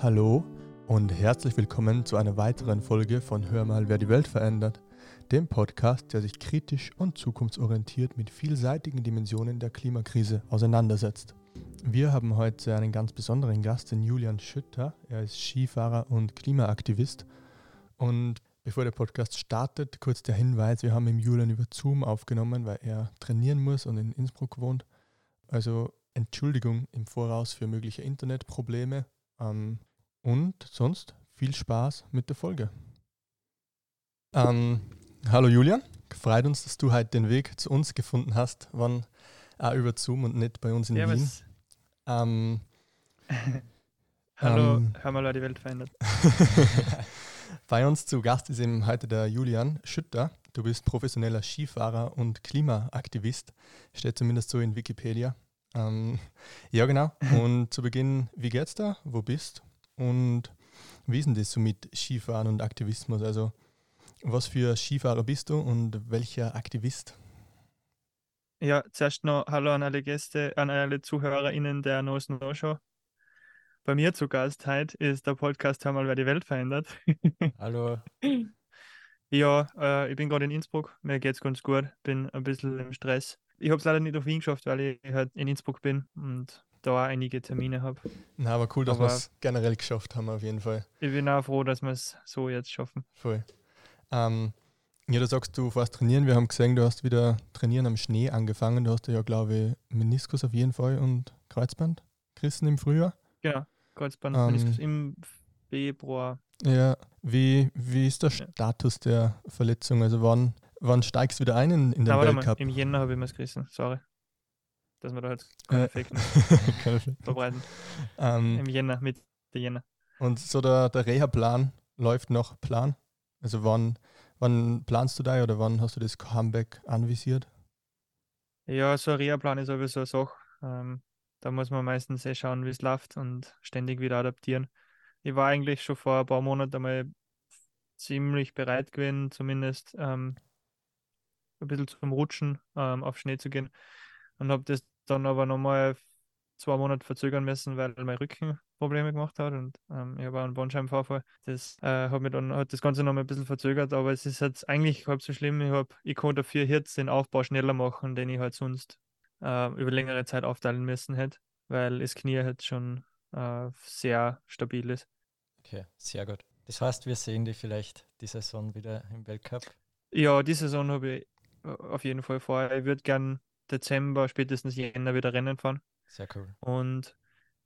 Hallo und herzlich willkommen zu einer weiteren Folge von Hör mal, wer die Welt verändert, dem Podcast, der sich kritisch und zukunftsorientiert mit vielseitigen Dimensionen der Klimakrise auseinandersetzt. Wir haben heute einen ganz besonderen Gast, den Julian Schütter. Er ist Skifahrer und Klimaaktivist. Und bevor der Podcast startet, kurz der Hinweis, wir haben im Julian über Zoom aufgenommen, weil er trainieren muss und in Innsbruck wohnt. Also Entschuldigung im Voraus für mögliche Internetprobleme. Ähm, und sonst viel Spaß mit der Folge. Ähm, hallo Julian, freut uns, dass du heute den Weg zu uns gefunden hast, wann auch über Zoom und nicht bei uns in Ja, Wien. Ähm, Hallo, Ähm. hör mal, die Welt verändert. bei uns zu Gast ist eben heute der Julian Schütter. Du bist professioneller Skifahrer und Klimaaktivist, steht zumindest so in Wikipedia. Ähm, ja, genau. Und zu Beginn, wie geht's da? Wo bist? Und wie ist denn das so mit Skifahren und Aktivismus? Also, was für Skifahrer bist du und welcher Aktivist? Ja, zuerst noch Hallo an alle Gäste, an alle ZuhörerInnen der No Snow Show. Bei mir zu Gast heute ist der Podcast Hör mal, wer die Welt verändert. Hallo. Ja, äh, ich bin gerade in Innsbruck, mir geht's ganz gut, bin ein bisschen im Stress. Ich habe es leider nicht auf Wien geschafft, weil ich halt in Innsbruck bin und da einige Termine habe. Na, aber cool, dass wir es generell geschafft haben, auf jeden Fall. Ich bin auch froh, dass wir es so jetzt schaffen. Voll. Ähm, ja, du sagst, du fährst trainieren. Wir haben gesehen, du hast wieder trainieren am Schnee angefangen. Du hast ja, glaube ich, Meniskus auf jeden Fall und Kreuzband gerissen im Frühjahr. Genau, Kreuzband Ähm. Meniskus im Februar. Ja, wie, wie ist der Ja. Status der Verletzung? Also wann, wann steigst du wieder ein in, in den Na, warte mal, Weltcup? im Jänner habe ich mir es gerissen, sorry. Dass wir da jetzt keine Äh. Verbreiten. ähm, Im Jänner, mit der Jänner. und so der, der Reha-Plan läuft noch Plan? Also wann, wann planst du da oder wann hast du das Comeback anvisiert? Ja, so ein Reha-Plan ist sowieso eine Sache. Ähm, da muss man meistens eh schauen, wie es läuft und ständig wieder adaptieren. Ich war eigentlich schon vor ein paar Monaten einmal ziemlich bereit gewesen, zumindest ähm, ein bisschen zum Rutschen ähm, auf Schnee zu gehen und habe das dann aber nochmal zwei Monate verzögern müssen, weil mein Rücken Probleme gemacht hat und ähm, ich habe auch einen Bandscheibenvorfall. Das äh, hat, mich dann, hat das Ganze nochmal ein bisschen verzögert, aber es ist jetzt eigentlich halb so schlimm. Ich, hab, ich konnte dafür jetzt den Aufbau schneller machen, den ich halt sonst äh, über längere Zeit aufteilen müssen hätte, weil das Knie halt schon äh, sehr stabil ist. Okay, sehr gut. Das heißt, wir sehen die vielleicht die Saison wieder im Weltcup. Ja, die Saison habe ich äh, auf jeden Fall vor. Ich würde gern Dezember, spätestens Jänner wieder Rennen fahren. Sehr cool. Und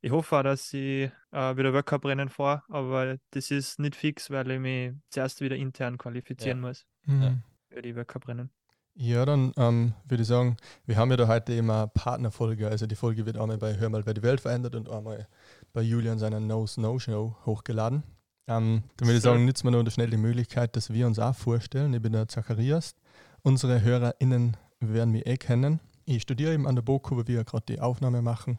ich hoffe auch, dass ich äh, wieder World Cup Rennen fahre, aber das ist nicht fix, weil ich mich zuerst wieder intern qualifizieren muss Mhm. für die World Cup Rennen. Ja, dann ähm, würde ich sagen, wir haben ja da heute eine Partnerfolge. Also die Folge wird einmal bei Hör mal, wer die Welt verändert und einmal bei Julian seiner No Snow Show hochgeladen. Ähm, dann würde ich sagen, nützen wir nur schnell die Möglichkeit, dass wir uns auch vorstellen. Ich bin der Zacharias. Unsere HörerInnen werden mich eh kennen. Ich studiere eben an der BOKU, wo wir gerade die Aufnahme machen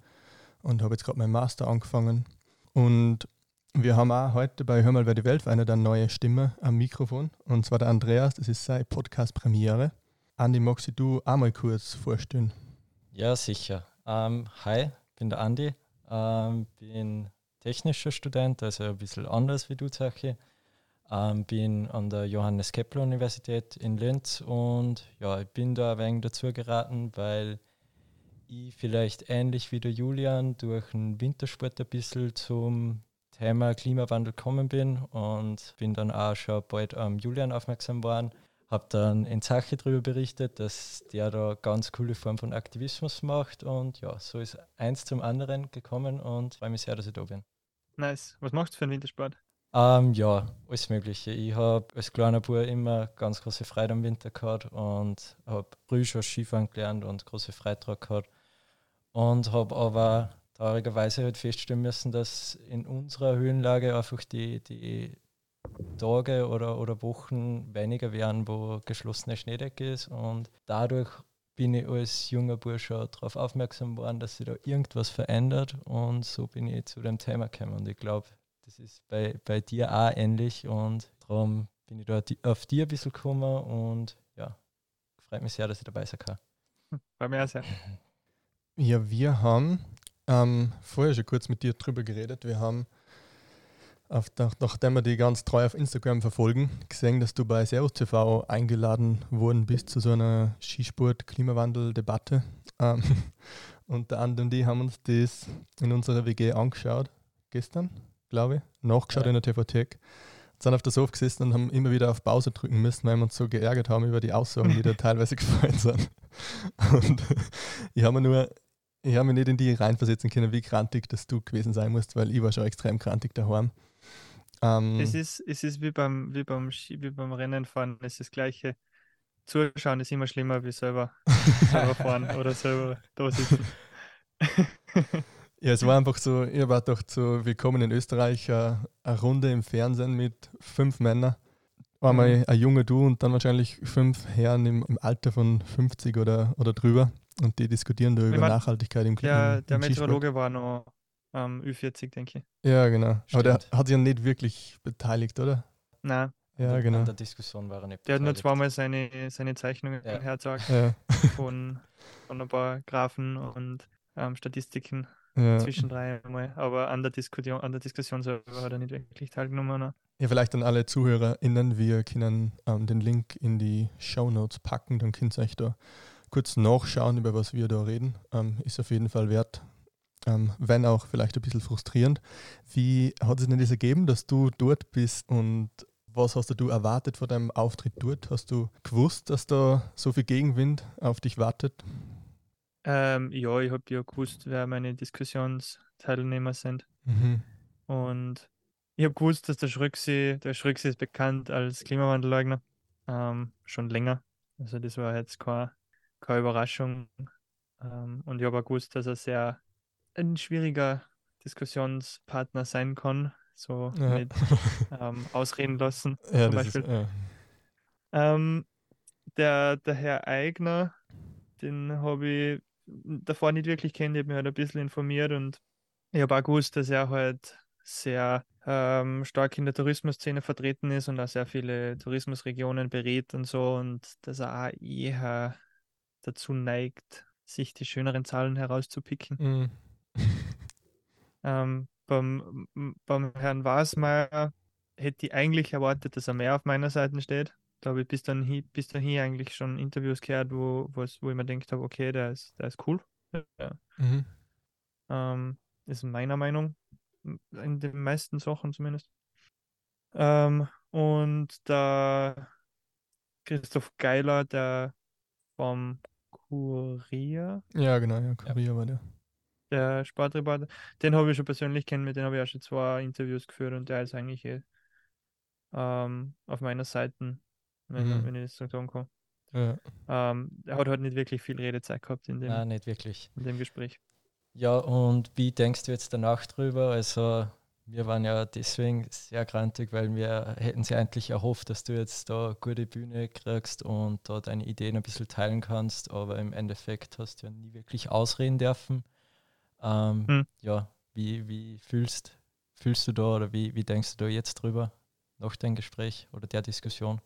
und habe jetzt gerade meinen Master angefangen. Und wir haben auch heute bei Hör mal, wer die Welt verändert eine neue Stimme am Mikrofon. Und zwar der Andreas, das ist seine Podcast-Premiere. Andi, magst du du auch mal kurz vorstellen? Ja, sicher. Ähm, hi, bin der Andi. Ähm, bin technischer Student, also ein bisschen anders wie du, Zachi. Ähm, bin an der Johannes Kepler Universität in Linz und ja, ich bin da ein wenig dazu geraten, weil ich vielleicht ähnlich wie der Julian durch den Wintersport ein bisschen zum Thema Klimawandel gekommen bin und bin dann auch schon bald am Julian aufmerksam geworden. Habe dann in Sache darüber berichtet, dass der da ganz coole Form von Aktivismus macht und ja, so ist eins zum anderen gekommen und freue mich sehr, dass ich da bin. Nice. Was machst du für einen Wintersport? Ähm, ja, alles Mögliche. Ich habe als kleiner Bub immer ganz große Freude am Winter gehabt und habe früh schon Skifahren gelernt und große daran gehabt. Und habe aber traurigerweise halt feststellen müssen, dass in unserer Höhenlage einfach die, die Tage oder, oder Wochen weniger werden, wo geschlossene Schneedecke ist. Und dadurch bin ich als junger Bursche darauf aufmerksam geworden, dass sich da irgendwas verändert. Und so bin ich zu dem Thema gekommen. Und ich glaube, das ist bei, bei dir auch ähnlich und darum bin ich da auf dir ein bisschen gekommen und ja, freut mich sehr, dass ich dabei sein kann. Bei mir auch sehr. Ja, wir haben ähm, vorher schon kurz mit dir drüber geredet. Wir haben auf, nach, nachdem wir die ganz treu auf Instagram verfolgen, gesehen, dass du bei Servus TV eingeladen worden bist zu so einer Skisport-Klimawandel-Debatte. Ähm, und der andere und die haben uns das in unserer WG angeschaut, gestern, glaube ich, nachgeschaut ja. in der TV-Thek. Sind auf der Sofa gesessen und haben immer wieder auf Pause drücken müssen, weil wir uns so geärgert haben über die Aussagen, die da teilweise gefallen sind. Und ich habe mir nur ich habe mich nicht in die reinversetzen können, wie krantig das du gewesen sein musst, weil ich war schon extrem krantig daheim. Ähm, es, ist, es ist wie beim, wie beim, wie beim Rennen fahren, es ist das Gleiche. Zuschauen ist immer schlimmer wie selber, selber fahren oder selber da sitzen. Ja, es war einfach so, ihr wart doch zu Willkommen in Österreich, eine, äh, eine Runde im Fernsehen mit fünf Männern. Einmal mhm. ein junger Du und dann wahrscheinlich fünf Herren im, im Alter von 50 oder, oder drüber. Und die diskutieren da über mein, Nachhaltigkeit im Klima. Ja, der Meteorologe war noch ähm, Ü40, denke ich. Ja, genau. Stimmt. Aber der hat sich ja nicht wirklich beteiligt, oder? Nein. Ja, genau. In der Diskussion war er nicht Der beteiligt. hat nur zweimal seine, seine Zeichnungen ja. hergezeigt ja. von, von ein paar Graphen und ähm, Statistiken ja. zwischen drei einmal. Aber an der Diskussion, an der Diskussion selber hat er nicht wirklich teilgenommen. Ne? Ja, vielleicht an alle ZuhörerInnen, wir können ähm, den Link in die Show Notes packen, dann könnt ihr euch da kurz nachschauen, über was wir da reden. Ähm, ist auf jeden Fall wert, ähm, wenn auch vielleicht ein bisschen frustrierend. Wie hat es denn das ergeben, dass du dort bist und was hast du erwartet vor deinem Auftritt dort? Hast du gewusst, dass da so viel Gegenwind auf dich wartet? Ähm, ja, ich habe ja gewusst, wer meine Diskussionsteilnehmer sind. Mhm. Und ich habe gewusst, dass der Schröcksee, der Schröcksee ist bekannt als Klimawandelleugner, ähm, schon länger. Also das war jetzt kein keine Überraschung. Ähm, und ich habe auch gewusst, dass er sehr ein schwieriger Diskussionspartner sein kann. So ja. mit ähm, ausreden lassen. Ja, zum Beispiel. Ist, ja. ähm, der, der Herr Eigner, den habe ich davor nicht wirklich kennt, ich habe mich halt ein bisschen informiert und ich habe auch gewusst, dass er halt sehr ähm, stark in der Tourismusszene vertreten ist und auch sehr viele Tourismusregionen berät und so und dass er auch eher dazu neigt, sich die schöneren Zahlen herauszupicken. Mhm. ähm, beim, beim Herrn Wasmeier hätte ich eigentlich erwartet, dass er mehr auf meiner Seite steht. Da habe ich bis dann hier, bis dahin eigentlich schon Interviews gehört, wo, wo ich mir gedacht habe, okay, der ist, der ist cool. Ja. Mhm. Ähm, ist meiner Meinung, in den meisten Sachen zumindest. Ähm, und der Christoph Geiler, der vom Kurier. Ja, genau, ja, Kurier ja. war der. Der Sportreporter. Den habe ich schon persönlich kennen, mit dem habe ich auch schon zwei Interviews geführt und der ist eigentlich eh, ähm, auf meiner Seite, wenn, mhm. wenn ich das so sagen kann. Ja. Ähm, er hat halt nicht wirklich viel Redezeit gehabt in dem, Nein, nicht wirklich. In dem Gespräch. Ja, und wie denkst du jetzt danach drüber? Also, wir waren ja deswegen sehr grantig, weil wir hätten sie eigentlich erhofft, dass du jetzt da eine gute Bühne kriegst und da deine Ideen ein bisschen teilen kannst, aber im Endeffekt hast du ja nie wirklich ausreden dürfen. Ähm, hm. Ja, wie, wie fühlst, fühlst du da oder wie, wie denkst du da jetzt drüber nach dem Gespräch oder der Diskussion?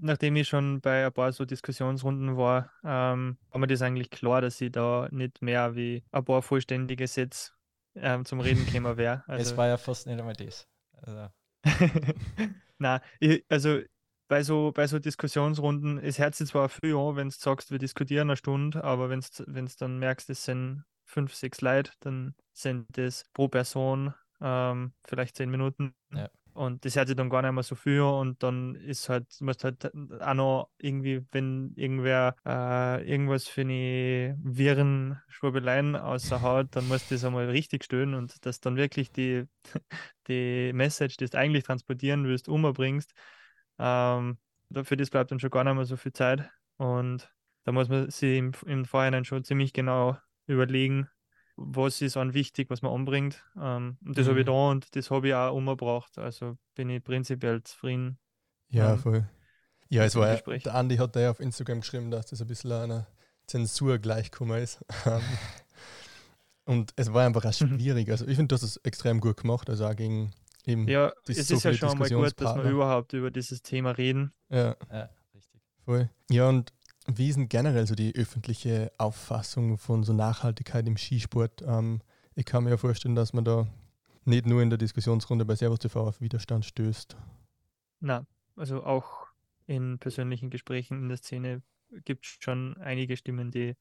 Nachdem ich schon bei ein paar so Diskussionsrunden war, ähm, war mir das eigentlich klar, dass ich da nicht mehr wie ein paar vollständige Sätze ähm, zum Reden käme wäre. Also, es war ja fast nicht einmal das. Also. Nein, ich, also bei so, bei so Diskussionsrunden, es hört sich zwar viel an, wenn du sagst, wir diskutieren eine Stunde, aber wenn du dann merkst, es sind fünf, sechs Leute, dann sind das pro Person ähm, vielleicht zehn Minuten. Ja. Und das hört sich dann gar nicht mehr so viel und dann ist halt, musst halt auch noch irgendwie, wenn irgendwer äh, irgendwas für eine wirren Schwurbeleien außer Haut, dann musst du das einmal richtig stören und dass dann wirklich die, die Message, die du eigentlich transportieren willst, umbringst. Ähm, für das bleibt dann schon gar nicht mehr so viel Zeit und da muss man sich im, im Vorhinein schon ziemlich genau überlegen, was ist an wichtig, was man anbringt. Ähm, und das mhm. habe ich da und das habe ich auch umgebracht. Also bin ich prinzipiell zufrieden. Ja, ähm, voll. Ja, es war ja, der Andi hat da ja auf Instagram geschrieben, dass das ein bisschen einer Zensur gleichgekommen ist. Ähm, und es war einfach auch mhm. schwierig. Also ich finde, du hast es extrem gut gemacht. Also auch gegen eben Ja, es ist ja schon mal gut, dass wir überhaupt über dieses Thema reden. Ja, ja richtig. Voll. Ja, und wie ist denn generell so die öffentliche Auffassung von so Nachhaltigkeit im Skisport? Ähm, ich kann mir ja vorstellen, dass man da nicht nur in der Diskussionsrunde bei Servus TV auf Widerstand stößt. Na, also auch in persönlichen Gesprächen in der Szene gibt es schon einige Stimmen, die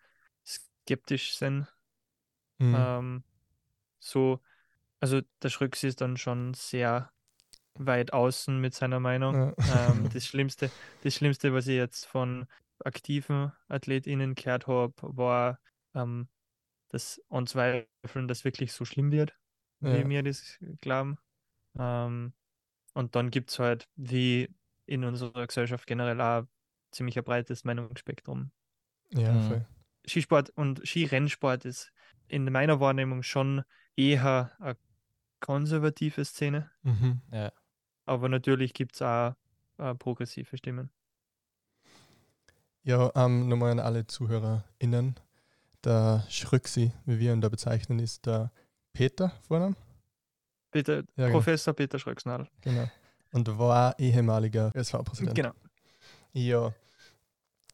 skeptisch sind. Mhm. Ähm, so, also der Schröcks ist dann schon sehr weit außen mit seiner Meinung. Ja. Ähm, das Schlimmste, das Schlimmste, was ich jetzt von aktiven AthletInnen gehört habe, war ähm, das Anzweifeln, dass wirklich so schlimm wird, wie Ja. wir das glauben. Ähm, und dann gibt es halt, wie in unserer Gesellschaft generell auch ziemlich ein breites Meinungsspektrum. ja, Mhm. voll. Skisport und Skirennsport ist in meiner Wahrnehmung schon eher eine konservative Szene, Mhm. Ja. aber natürlich gibt es auch äh, progressive Stimmen. Ja, ähm, nochmal an alle ZuhörerInnen. Der Schröxi, wie wir ihn da bezeichnen, ist der Peter Vornamen. Peter, Ja, genau. Professor Peter Schröcksnadel. Genau. Und war ehemaliger SV-Präsident. Genau. Ja.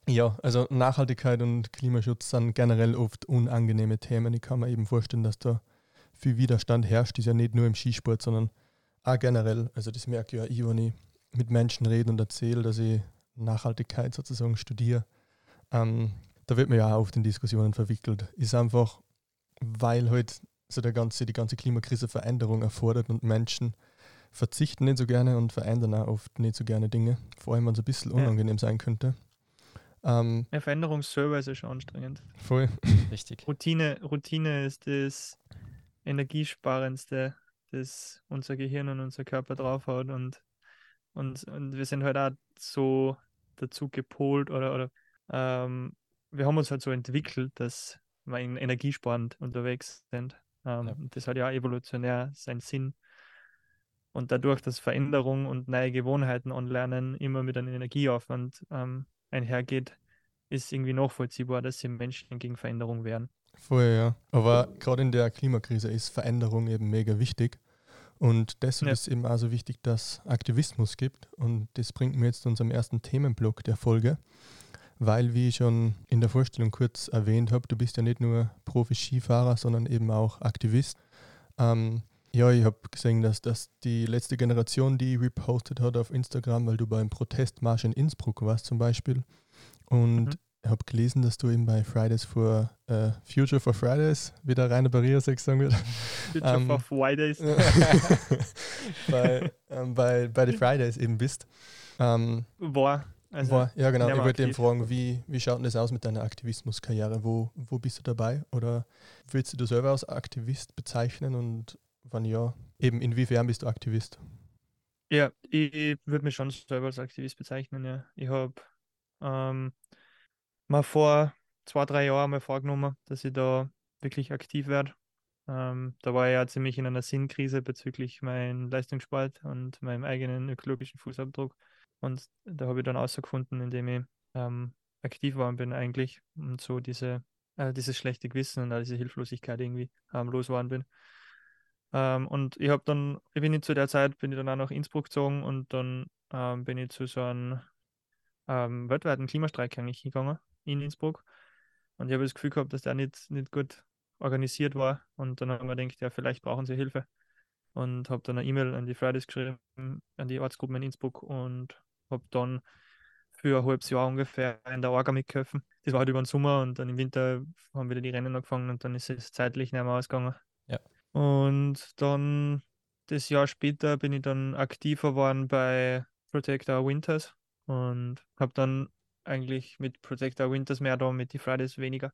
Ja, also Nachhaltigkeit und Klimaschutz sind generell oft unangenehme Themen. Ich kann mir eben vorstellen, dass da viel Widerstand herrscht. ist ja nicht nur im Skisport, sondern auch generell. Also das merke ich ja ich, wenn ich mit Menschen rede und erzähle, dass ich Nachhaltigkeit sozusagen studiere. Ähm, da wird man ja auch oft in Diskussionen verwickelt. Ist einfach, weil halt so der ganze, die ganze Klimakrise Veränderung erfordert und Menschen verzichten nicht so gerne und verändern auch oft nicht so gerne Dinge. Vor allem, wenn es ein bisschen Ja. unangenehm sein könnte. Ähm, Eine Veränderung selber ist ja schon anstrengend. voll. Richtig. Routine, Routine ist das Energiesparendste, das unser Gehirn und unser Körper draufhaut und, und, und wir sind halt auch so dazu gepolt oder, oder ähm, wir haben uns halt so entwickelt, dass wir in- energiesparend unterwegs sind. Ähm, Ja. und Das hat ja evolutionär seinen Sinn. Und dadurch, dass Veränderung und neue Gewohnheiten anlernen immer mit einem Energieaufwand ähm, einhergeht, ist irgendwie nachvollziehbar, dass die Menschen gegen Veränderung wehren. Voll, ja. Aber gerade in der Klimakrise ist Veränderung eben mega wichtig. Und deshalb Ja. ist eben auch so wichtig, dass Aktivismus gibt. Und das bringt mir jetzt zu unserem ersten Themenblock der Folge. Weil, wie ich schon in der Vorstellung kurz erwähnt habe, du bist ja nicht nur Profi-Skifahrer, sondern eben auch Aktivist. Ähm, ja, ich habe gesehen, dass das die letzte Generation, die repostet hat auf Instagram, weil du beim Protestmarsch in Innsbruck warst zum Beispiel. Und Mhm. Ich habe gelesen, dass du eben bei Fridays for äh, Future for Fridays, wie der Rainer Barrier-Sex sagen wird, Future Ähm, for Fridays. bei, ähm, bei, bei den Fridays eben bist. Ähm, War. Also, war, ja, genau. Ich wollte eben fragen, wie, wie schaut denn das aus mit deiner Aktivismuskarriere? Wo, wo bist du dabei? Oder willst du dich selber als Aktivist bezeichnen? Und wenn ja, eben inwiefern bist du Aktivist? Ja, ich würde mich schon selber als Aktivist bezeichnen, ja. Ich habe ähm, mal vor zwei, drei Jahren mal vorgenommen, dass ich da wirklich aktiv werde. Ähm, da war ich ja ziemlich in einer Sinnkrise bezüglich meinem Leistungssport und meinem eigenen ökologischen Fußabdruck. Und da habe ich dann herausgefunden, indem ich ähm, aktiv geworden bin eigentlich und so diese, äh, dieses schlechte Gewissen und all diese Hilflosigkeit irgendwie ähm, losgeworden bin. Ähm, und ich habe dann, ich bin zu der Zeit, bin ich dann auch nach Innsbruck gezogen und dann ähm, bin ich zu so einem ähm, weltweiten Klimastreik eigentlich gegangen in Innsbruck. Und ich habe das Gefühl gehabt, dass der nicht, nicht gut organisiert war. Und dann haben wir gedacht, ja, vielleicht brauchen sie Hilfe. Und habe dann eine E-Mail an die Fridays geschrieben, an die Ortsgruppen in Innsbruck und habe dann für ein halbes Jahr ungefähr in der Orga mitgeholfen. Das war halt über den Sommer und dann im Winter haben wieder die Rennen angefangen und dann ist es zeitlich nicht mehr ausgegangen. Ja. Und dann das Jahr später bin ich dann aktiver geworden bei Protect Our Winters und habe dann eigentlich mit Protect Our Winters mehr da, mit die Fridays weniger.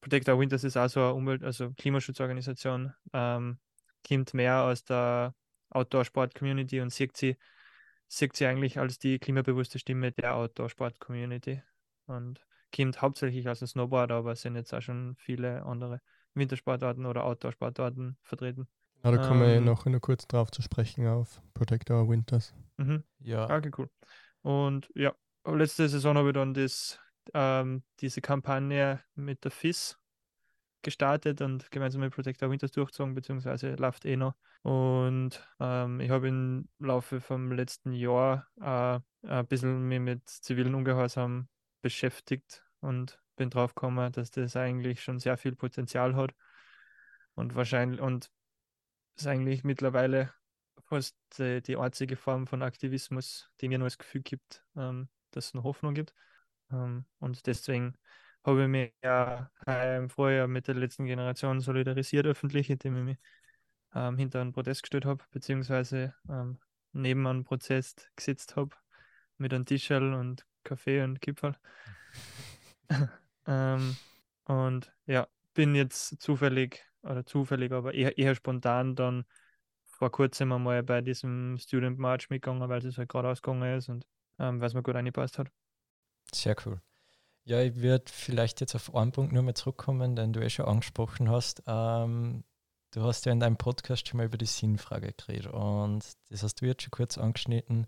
Protect Our Winters ist auch so eine Umwelt-, also Klimaschutzorganisation, ähm, kommt mehr aus der Outdoor-Sport-Community und sieht sie, sieht sie eigentlich als die klimabewusste Stimme der Outdoor-Sport-Community und kommt hauptsächlich aus dem Snowboard, aber es sind jetzt auch schon viele andere Wintersportarten oder Outdoor-Sportarten vertreten. Ja, da kommen wir Ähm. noch, noch kurz drauf zu sprechen auf Protect Our Winters. Mhm. Ja, Okay, cool. Und ja, letzte Saison habe ich dann das, ähm, diese Kampagne mit der FIS gestartet und gemeinsam mit Protect Our Winters durchgezogen, beziehungsweise läuft eh noch. Und ähm, ich habe im Laufe vom letzten Jahr äh, ein bisschen mich mit zivilen Ungehorsam beschäftigt und bin drauf gekommen, dass das eigentlich schon sehr viel Potenzial hat und wahrscheinlich und ist eigentlich mittlerweile fast äh, die einzige Form von Aktivismus, die mir noch das Gefühl gibt, ähm, dass es noch Hoffnung gibt. Ähm, und deswegen habe ich mich ja im Vorjahr mit der letzten Generation solidarisiert öffentlich, indem ich mich ähm, hinter einen Protest gestellt habe, beziehungsweise ähm, neben einem Protest gesetzt habe mit einem Tischel und Kaffee und Kipferl. ähm, und ja, bin jetzt zufällig, oder zufällig, aber eher, eher spontan dann vor kurzem einmal bei diesem Student March mitgegangen, weil es halt gerade ausgegangen ist und ähm, weil es mir gut eingepasst hat. Sehr cool. Ja, ich würde vielleicht jetzt auf einen Punkt nur mal zurückkommen, den du eh schon angesprochen hast. Ähm, du hast ja in deinem Podcast schon mal über die Sinnfrage geredet und das hast du jetzt schon kurz angeschnitten.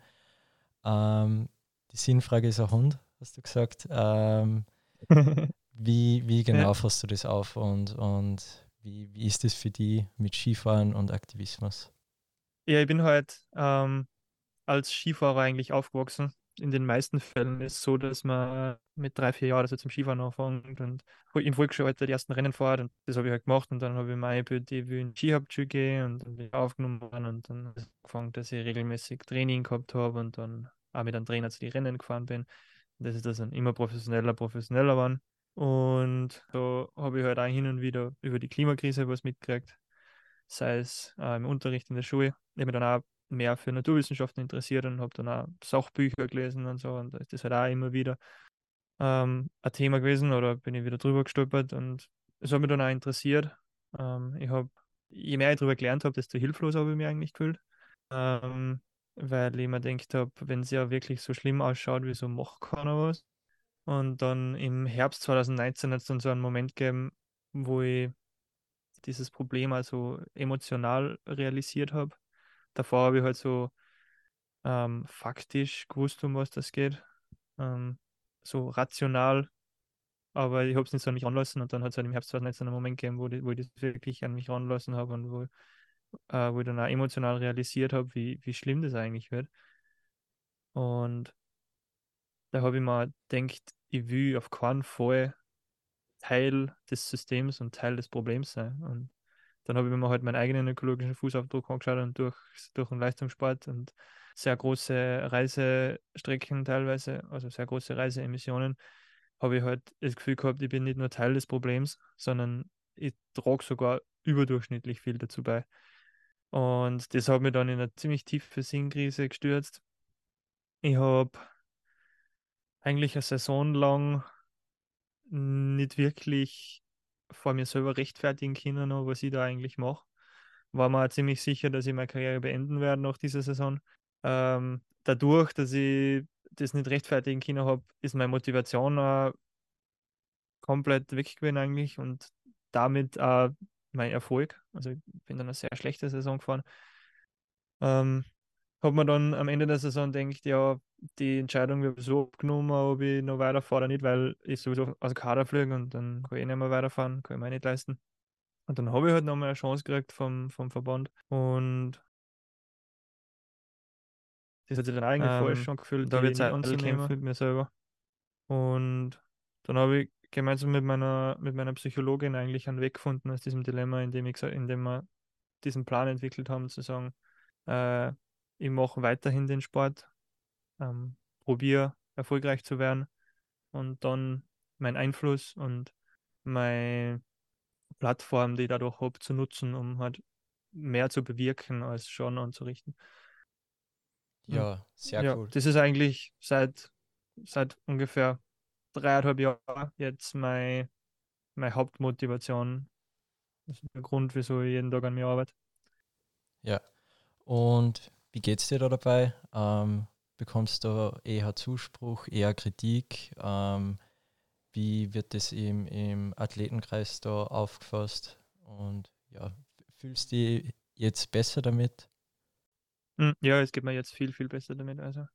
Ähm, die Sinnfrage ist ein Hund, hast du gesagt. Ähm, wie, wie genau fasst du das auf und, und wie, wie ist das für die mit Skifahren und Aktivismus? Ja, ich bin halt ähm, als Skifahrer eigentlich aufgewachsen. In den meisten Fällen ist es so, dass man mit drei, vier Jahren also zum Skifahren anfängt und im Volksschulalter die ersten Rennen fährt und das habe ich halt gemacht und dann habe ich meine will in Skihauptschule gehen und dann bin ich aufgenommen und dann angefangen, dass ich regelmäßig Training gehabt habe und dann auch mit einem Trainer zu den Rennen gefahren bin. Und das ist das dann immer professioneller, professioneller waren. Und so habe ich halt auch hin und wieder über die Klimakrise was mitgekriegt, sei es äh, im Unterricht in der Schule. Ich habe dann auch mehr für Naturwissenschaften interessiert und habe dann auch Sachbücher gelesen und so. Und das ist halt auch immer wieder ähm, ein Thema gewesen oder bin ich wieder drüber gestolpert und es hat mich dann auch interessiert. Ähm, ich habe, je mehr ich darüber gelernt habe, desto hilflos habe ich mich eigentlich gefühlt. Ähm, weil ich mir gedacht habe, wenn es ja wirklich so schlimm ausschaut, wieso macht keiner was? Und dann im Herbst 2019 hat es dann so einen Moment gegeben, wo ich dieses Problem also emotional realisiert habe. Davor habe ich halt so ähm, faktisch gewusst, um was das geht. Ähm, so rational, aber ich habe es nicht so an mich ranlassen und dann hat es halt im Herbst 2019 einen Moment gegeben, wo, die, wo ich das wirklich an mich ranlassen habe und wo, äh, wo ich dann auch emotional realisiert habe, wie, wie schlimm das eigentlich wird. Und da habe ich mir gedacht, ich will auf keinen Fall Teil des Systems und Teil des Problems sein. Und dann habe ich mir halt meinen eigenen ökologischen Fußabdruck angeschaut und durch, durch den Leistungssport und sehr große Reisestrecken teilweise, also sehr große Reiseemissionen, habe ich halt das Gefühl gehabt, ich bin nicht nur Teil des Problems, sondern ich trage sogar überdurchschnittlich viel dazu bei. Und das hat mich dann in eine ziemlich tiefe Sinnkrise gestürzt. Ich habe eigentlich eine Saison lang nicht wirklich vor mir selber rechtfertigen können, was ich da eigentlich mache. War mir ziemlich sicher, dass ich meine Karriere beenden werde nach dieser Saison. Ähm, dadurch, dass ich das nicht rechtfertigen können habe, ist meine Motivation auch komplett weg gewesen eigentlich und damit auch mein Erfolg. Also ich bin dann eine sehr schlechte Saison gefahren. Ähm, hat man dann am Ende der Saison denkt, ja, die Entscheidung wird so abgenommen, ob ich noch weiterfahre oder nicht, weil ich sowieso aus dem Kader fliege und dann kann ich nicht mehr weiterfahren, kann ich mir nicht leisten. Und dann habe ich halt nochmal eine Chance gekriegt vom, vom Verband und das hat sich dann eigentlich ähm, falsch schon gefühlt, da wird es anzunehmen mit mir selber. Und dann habe ich gemeinsam mit meiner, mit meiner Psychologin eigentlich einen Weg gefunden aus diesem Dilemma, in dem, ich, in dem wir diesen Plan entwickelt haben, zu sagen, äh, ich mache weiterhin den Sport, ähm, probiere erfolgreich zu werden und dann meinen Einfluss und meine Plattform, die ich dadurch habe, zu nutzen, um halt mehr zu bewirken als schon anzurichten. Ja, sehr ja, cool. Das ist eigentlich seit, seit ungefähr dreieinhalb Jahren jetzt meine, meine Hauptmotivation. Das ist der Grund, wieso ich jeden Tag an mir arbeite. Ja. Und wie geht es dir da dabei? Ähm, bekommst du eher Zuspruch, eher Kritik? Ähm, wie wird das im, im Athletenkreis da aufgefasst? Und ja, fühlst du dich jetzt besser damit? Hm, ja, es geht mir jetzt viel, viel besser damit. Also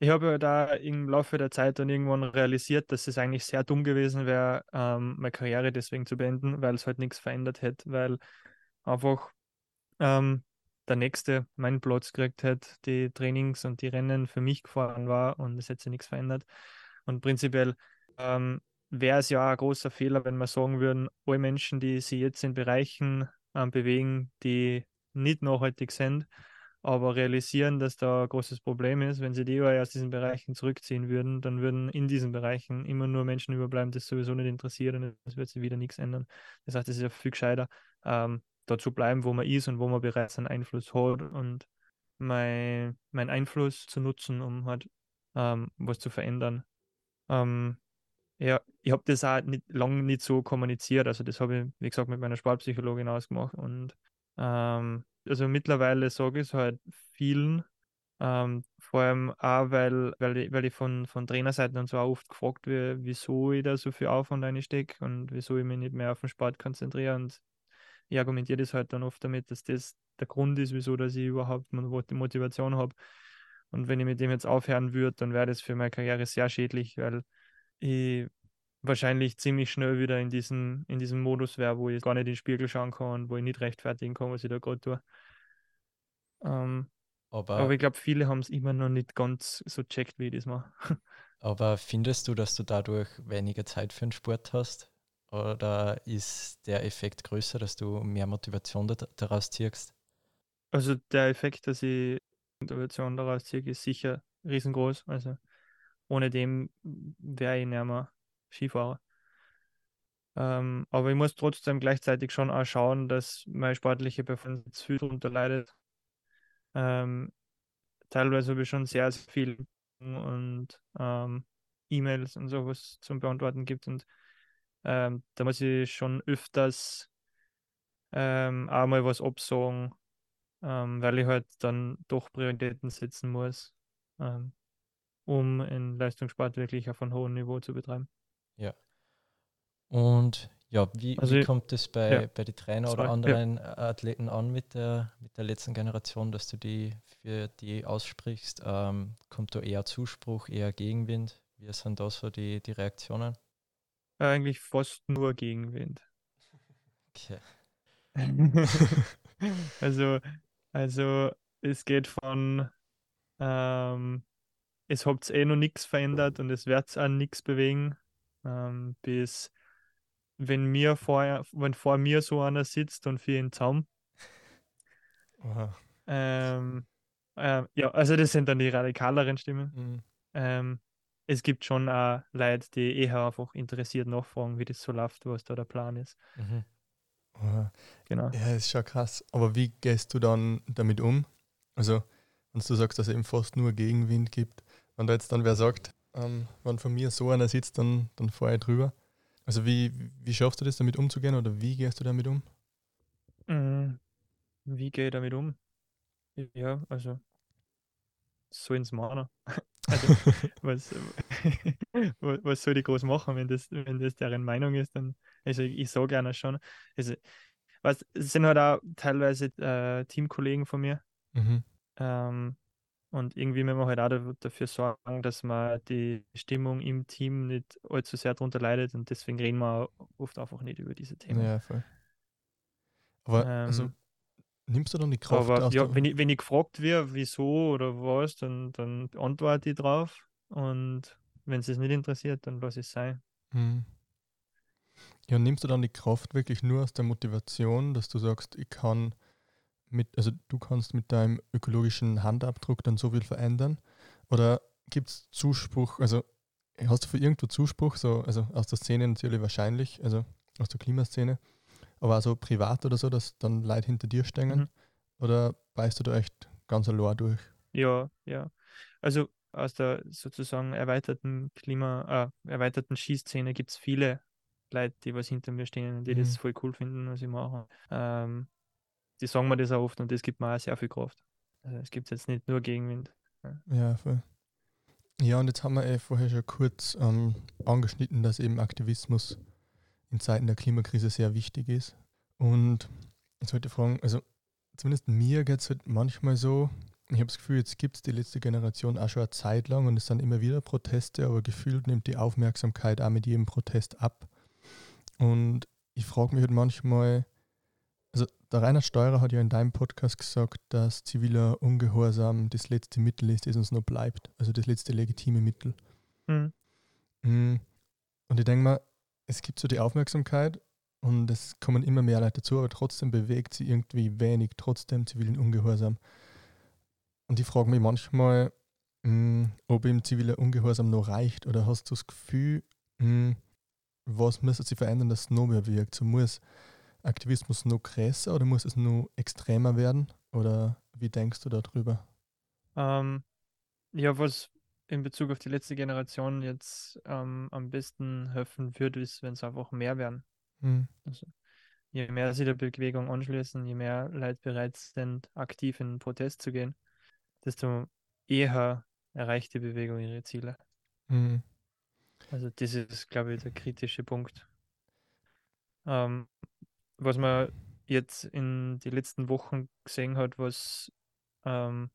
ich habe ja da im Laufe der Zeit dann irgendwann realisiert, dass es eigentlich sehr dumm gewesen wäre, ähm, meine Karriere deswegen zu beenden, weil es halt nichts verändert hätte, weil einfach ähm, der Nächste meinen Platz gekriegt hat, die Trainings und die Rennen für mich gefahren war und es hätte sich nichts verändert. Und prinzipiell ähm, wäre es ja ein großer Fehler, wenn wir sagen würden, alle Menschen, die sich jetzt in Bereichen ähm, bewegen, die nicht nachhaltig sind, aber realisieren, dass da ein großes Problem ist. Wenn sie die überall aus diesen Bereichen zurückziehen würden, dann würden in diesen Bereichen immer nur Menschen überbleiben, das sowieso nicht interessiert und es wird sich wieder nichts ändern. Das heißt, es ist ja viel gescheiter, ähm, da zu bleiben, wo man ist und wo man bereits einen Einfluss hat und mein, mein Einfluss zu nutzen, um halt ähm, was zu verändern. Ähm, ja, ich habe das auch nicht, lange nicht so kommuniziert. Also das habe ich, wie gesagt, mit meiner Sportpsychologin ausgemacht. Und ähm, also mittlerweile sage ich es halt vielen, ähm, vor allem auch, weil, weil, ich, weil ich von, von Trainerseiten und so auch oft gefragt werde, wieso ich da so viel Aufwand reinstecke und wieso ich mich nicht mehr auf den Sport konzentriere. Und ich argumentiere das halt dann oft damit, dass das der Grund ist, wieso dass ich überhaupt die Motivation habe. Und wenn ich mit dem jetzt aufhören würde, dann wäre das für meine Karriere sehr schädlich, weil ich wahrscheinlich ziemlich schnell wieder in diesem, in diesem Modus wäre, wo ich gar nicht in den Spiegel schauen kann, wo ich nicht rechtfertigen kann, was ich da gerade tue. Ähm, aber, aber ich glaube, viele haben es immer noch nicht ganz so checkt, wie ich das mache. Aber findest du, dass du dadurch weniger Zeit für den Sport hast? Oder ist der Effekt größer, dass du mehr Motivation daraus ziehst? Also der Effekt, dass ich Motivation daraus ziehe, ist sicher riesengroß. Also ohne dem wäre ich nicht mehr Skifahrer. Ähm, aber ich muss trotzdem gleichzeitig schon auch schauen, dass meine sportliche Performance viel darunter leidet. Ähm, teilweise habe ich schon sehr, sehr viel und ähm, E-Mails und sowas zum Beantworten gibt und ähm, da muss ich schon öfters ähm, auch mal was absagen, ähm, weil ich halt dann doch Prioritäten setzen muss, ähm, um in Leistungssport wirklich auf einem hohen Niveau zu betreiben. Ja. Und ja, wie, also wie kommt es bei, ja. bei den Trainer oder anderen ja. Athleten an mit der, mit der letzten Generation, dass du die für die aussprichst? Ähm, kommt da eher Zuspruch, eher Gegenwind? Wie sind da so die, die Reaktionen? Eigentlich fast nur Gegenwind. Okay. also, also es geht von ähm, es hat eh noch nichts verändert und es wird auch nichts bewegen, ähm, bis wenn mir vor, wenn vor mir so einer sitzt und für ihn Zaum. Ähm, äh, ja, also das sind dann die radikaleren Stimmen. Mhm. Es gibt schon auch Leute, die eher einfach interessiert nachfragen, wie das so läuft, was da der Plan ist. Mhm. Genau. Ja, ist schon krass. Aber wie gehst du dann damit um? Also, wenn du sagst, dass es eben fast nur Gegenwind gibt, wenn da jetzt dann wer sagt, ähm, wenn von mir so einer sitzt, dann, dann fahre ich drüber. Also wie, wie schaffst du das, damit umzugehen oder wie gehst du damit um? Mhm. Wie gehe ich damit um? Ja, also so ins Mana. Also, was, was soll ich groß machen, wenn das, wenn das deren Meinung ist, dann, also ich, ich sage gerne schon. Also, was, es sind halt auch teilweise äh, Teamkollegen von mir. Mhm. Ähm, und irgendwie müssen wir halt auch dafür sorgen, dass man die Stimmung im Team nicht allzu sehr darunter leidet und deswegen reden wir oft einfach nicht über diese Themen. Ja, voll. Aber ähm, also, nimmst du dann die Kraft aber, aus ja, wenn ich, wenn ich gefragt werde, wieso oder was, dann, dann antworte ich drauf und wenn es nicht interessiert, dann lasse ich es sein. Hm. Ja, nimmst du dann die Kraft wirklich nur aus der Motivation, dass du sagst, ich kann mit, also du kannst mit deinem ökologischen Handabdruck dann so viel verändern? Oder gibt es Zuspruch, also hast du für irgendwo Zuspruch, so, also aus der Szene natürlich wahrscheinlich, also aus der Klimaszene, aber also privat oder so, dass dann Leute hinter dir stehen? Mhm. Oder beißt du da echt ganz allein durch? Ja, ja. Also aus der sozusagen erweiterten Klima, äh, erweiterten Skiszene gibt es viele Leute, die was hinter mir stehen und die mhm. das voll cool finden, was ich mache. Ähm, die sagen mir das auch oft und das gibt mir auch sehr viel Kraft. Also es gibt jetzt nicht nur Gegenwind. Ja. ja, voll. Ja, und jetzt haben wir eh vorher schon kurz ähm, angeschnitten, dass eben Aktivismus in Zeiten der Klimakrise sehr wichtig ist. Und ich wollte fragen, also zumindest mir geht es halt manchmal so, ich habe das Gefühl, jetzt gibt es die letzte Generation auch schon eine Zeit lang und es sind immer wieder Proteste, aber gefühlt nimmt die Aufmerksamkeit auch mit jedem Protest ab. Und ich frage mich halt manchmal, also der Reinhard Steurer hat ja in deinem Podcast gesagt, dass ziviler Ungehorsam das letzte Mittel ist, das uns noch bleibt. Also das letzte legitime Mittel. Mhm. mhm. Und ich denke mal, es gibt so die Aufmerksamkeit und es kommen immer mehr Leute dazu, aber trotzdem bewegt sie irgendwie wenig, trotzdem zivilen Ungehorsam. Und ich frage mich manchmal, mh, hm, ob im ziviler Ungehorsam noch reicht oder hast du das Gefühl, mh, hm, was müsste sich verändern, dass es noch mehr wirkt? So muss Aktivismus noch größer oder muss es noch extremer werden? Oder wie denkst du darüber? Ähm, ja, was in Bezug auf die letzte Generation jetzt ähm, am besten helfen würde, ist, wenn es einfach mehr werden. Mhm. Also, je mehr sie der Bewegung anschließen, je mehr Leute bereit sind, aktiv in den Protest zu gehen, desto eher erreicht die Bewegung ihre Ziele. Mhm. Also das ist, glaube ich, der kritische Punkt. Ähm, was man jetzt in den letzten Wochen gesehen hat, was ähm,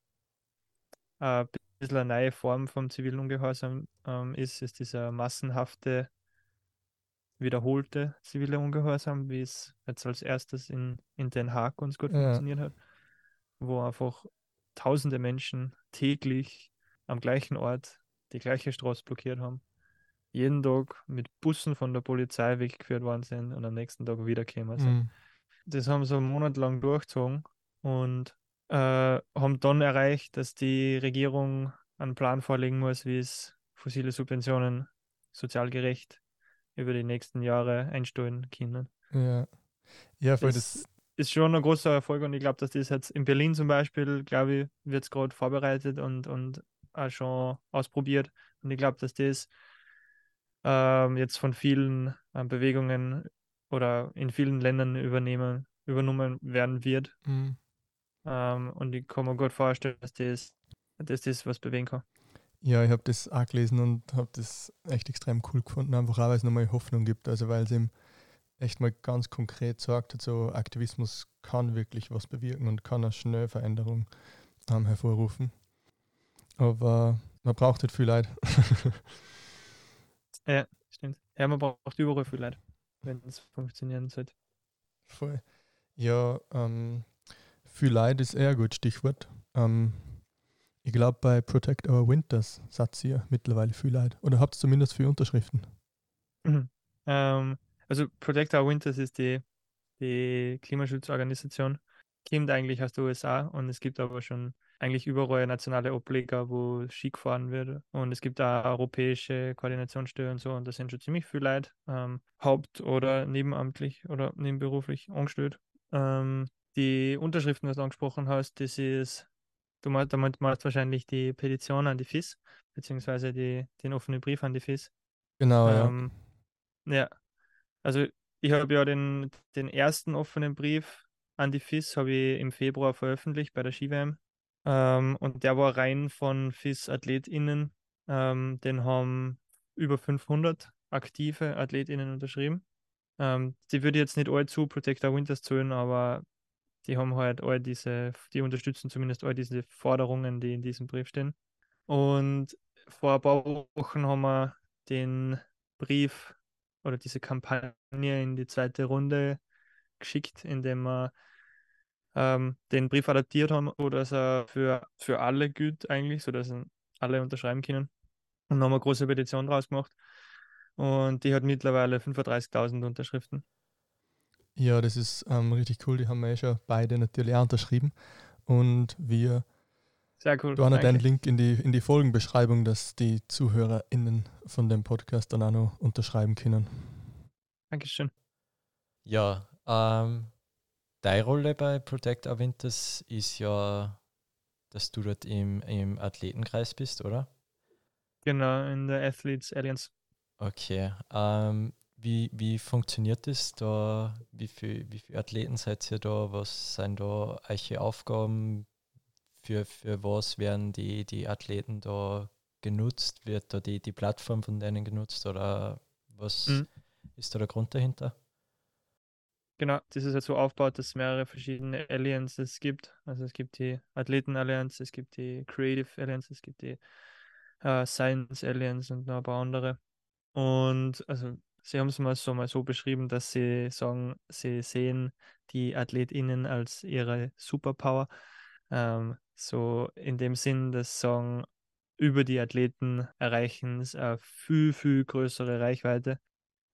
ein bisschen eine neue Form vom zivilen Ungehorsam ähm, ist, ist dieser massenhafte, wiederholte zivile Ungehorsam, wie es jetzt als erstes in, in Den Haag ganz gut ja. funktioniert hat, wo einfach tausende Menschen täglich am gleichen Ort die gleiche Straße blockiert haben, jeden Tag mit Bussen von der Polizei weggeführt worden sind und am nächsten Tag wiederkämen sind. Mhm. Das haben sie einen Monat lang durchgezogen und äh, haben dann erreicht, dass die Regierung einen Plan vorlegen muss, wie es fossile Subventionen sozial gerecht über die nächsten Jahre einstellen können. Ja, ja voll das, das ist schon ein großer Erfolg und ich glaube, dass das jetzt in Berlin zum Beispiel, glaube ich, wird es gerade vorbereitet und, und auch schon ausprobiert. Und ich glaube, dass das ähm, jetzt von vielen äh, Bewegungen oder in vielen Ländern übernehmen, übernommen werden wird. Mhm. Ähm, und ich kann mir gut vorstellen, dass das, dass das was bewegen kann. Ja, ich habe das auch gelesen und habe das echt extrem cool gefunden, einfach auch, weil es nochmal Hoffnung gibt. Also weil es eben echt mal ganz konkret sagt, so Aktivismus kann wirklich was bewirken und kann eine schnelle Veränderung ähm, hervorrufen. Aber man braucht halt viel Leid. ja, stimmt. Ja, man braucht überall viel Leid, wenn es funktionieren sollte. Voll. Ja, ähm, viel Leid ist eher ein gut Stichwort. Ähm, ich glaube, bei Protect Our Winters sagt ihr mittlerweile viel Leid. Oder habt ihr zumindest viele Unterschriften? Mhm. Ähm, also Protect Our Winters ist die, die Klimaschutzorganisation. Kommt eigentlich aus den USA und es gibt aber schon eigentlich überall nationale Ableger, wo Ski gefahren wird. Und es gibt auch europäische Koordinationsstellen und so. Und da sind schon ziemlich viele Leute, ähm, haupt- oder nebenamtlich oder nebenberuflich angestellt. Ähm, die Unterschriften, die du angesprochen hast, das ist, du meinst, damit meinst wahrscheinlich die Petition an die FIS, beziehungsweise die, den offenen Brief an die FIS. Genau, ähm, ja. Ja, also ich habe ja den, den ersten offenen Brief an die FIS habe ich im Februar veröffentlicht bei der Ski-WM. Ähm, und der war rein von FIS-AthletInnen. Ähm, den haben über 500 aktive AthletInnen unterschrieben. Ähm, die würde jetzt nicht alle zu Protect Our Winters zählen, aber die haben halt all diese, die unterstützen zumindest all diese Forderungen, die in diesem Brief stehen. Und vor ein paar Wochen haben wir den Brief oder diese Kampagne in die zweite Runde geschickt, indem wir ähm, den Brief adaptiert haben, sodass er für, für alle gilt eigentlich, sodass alle unterschreiben können. Und haben eine große Petition draus gemacht. Und die hat mittlerweile 35.000 Unterschriften. Ja, das ist ähm, richtig cool. Die haben wir ja schon beide natürlich auch unterschrieben. Und wir Sehr cool. tun den Link in die, in die Folgenbeschreibung, dass die ZuhörerInnen von dem Podcast dann auch noch unterschreiben können. Dankeschön. Ja, ähm, deine Rolle bei Protect Winters ist ja, dass du dort im, im Athletenkreis bist, oder? Genau, in der Athletes Alliance. Okay. Ähm, wie, wie funktioniert das da? Wie, viel, wie viele Athleten seid ihr da? Was sind da eure Aufgaben? Für, für was werden die, die Athleten da genutzt? Wird da die, die Plattform von denen genutzt oder was mhm. ist da der Grund dahinter? Genau, das ist halt so aufgebaut, dass es mehrere verschiedene Alliances gibt. Also es gibt die Athleten Alliance, es gibt die Creative Alliance, es gibt die uh, Science Alliance und noch ein paar andere. Und also Sie haben es mal so mal so beschrieben, dass Sie sagen, Sie sehen die AthletInnen als ihre Superpower. Ähm, so in dem Sinn, dass sagen, über die Athleten erreichen es eine viel, viel größere Reichweite.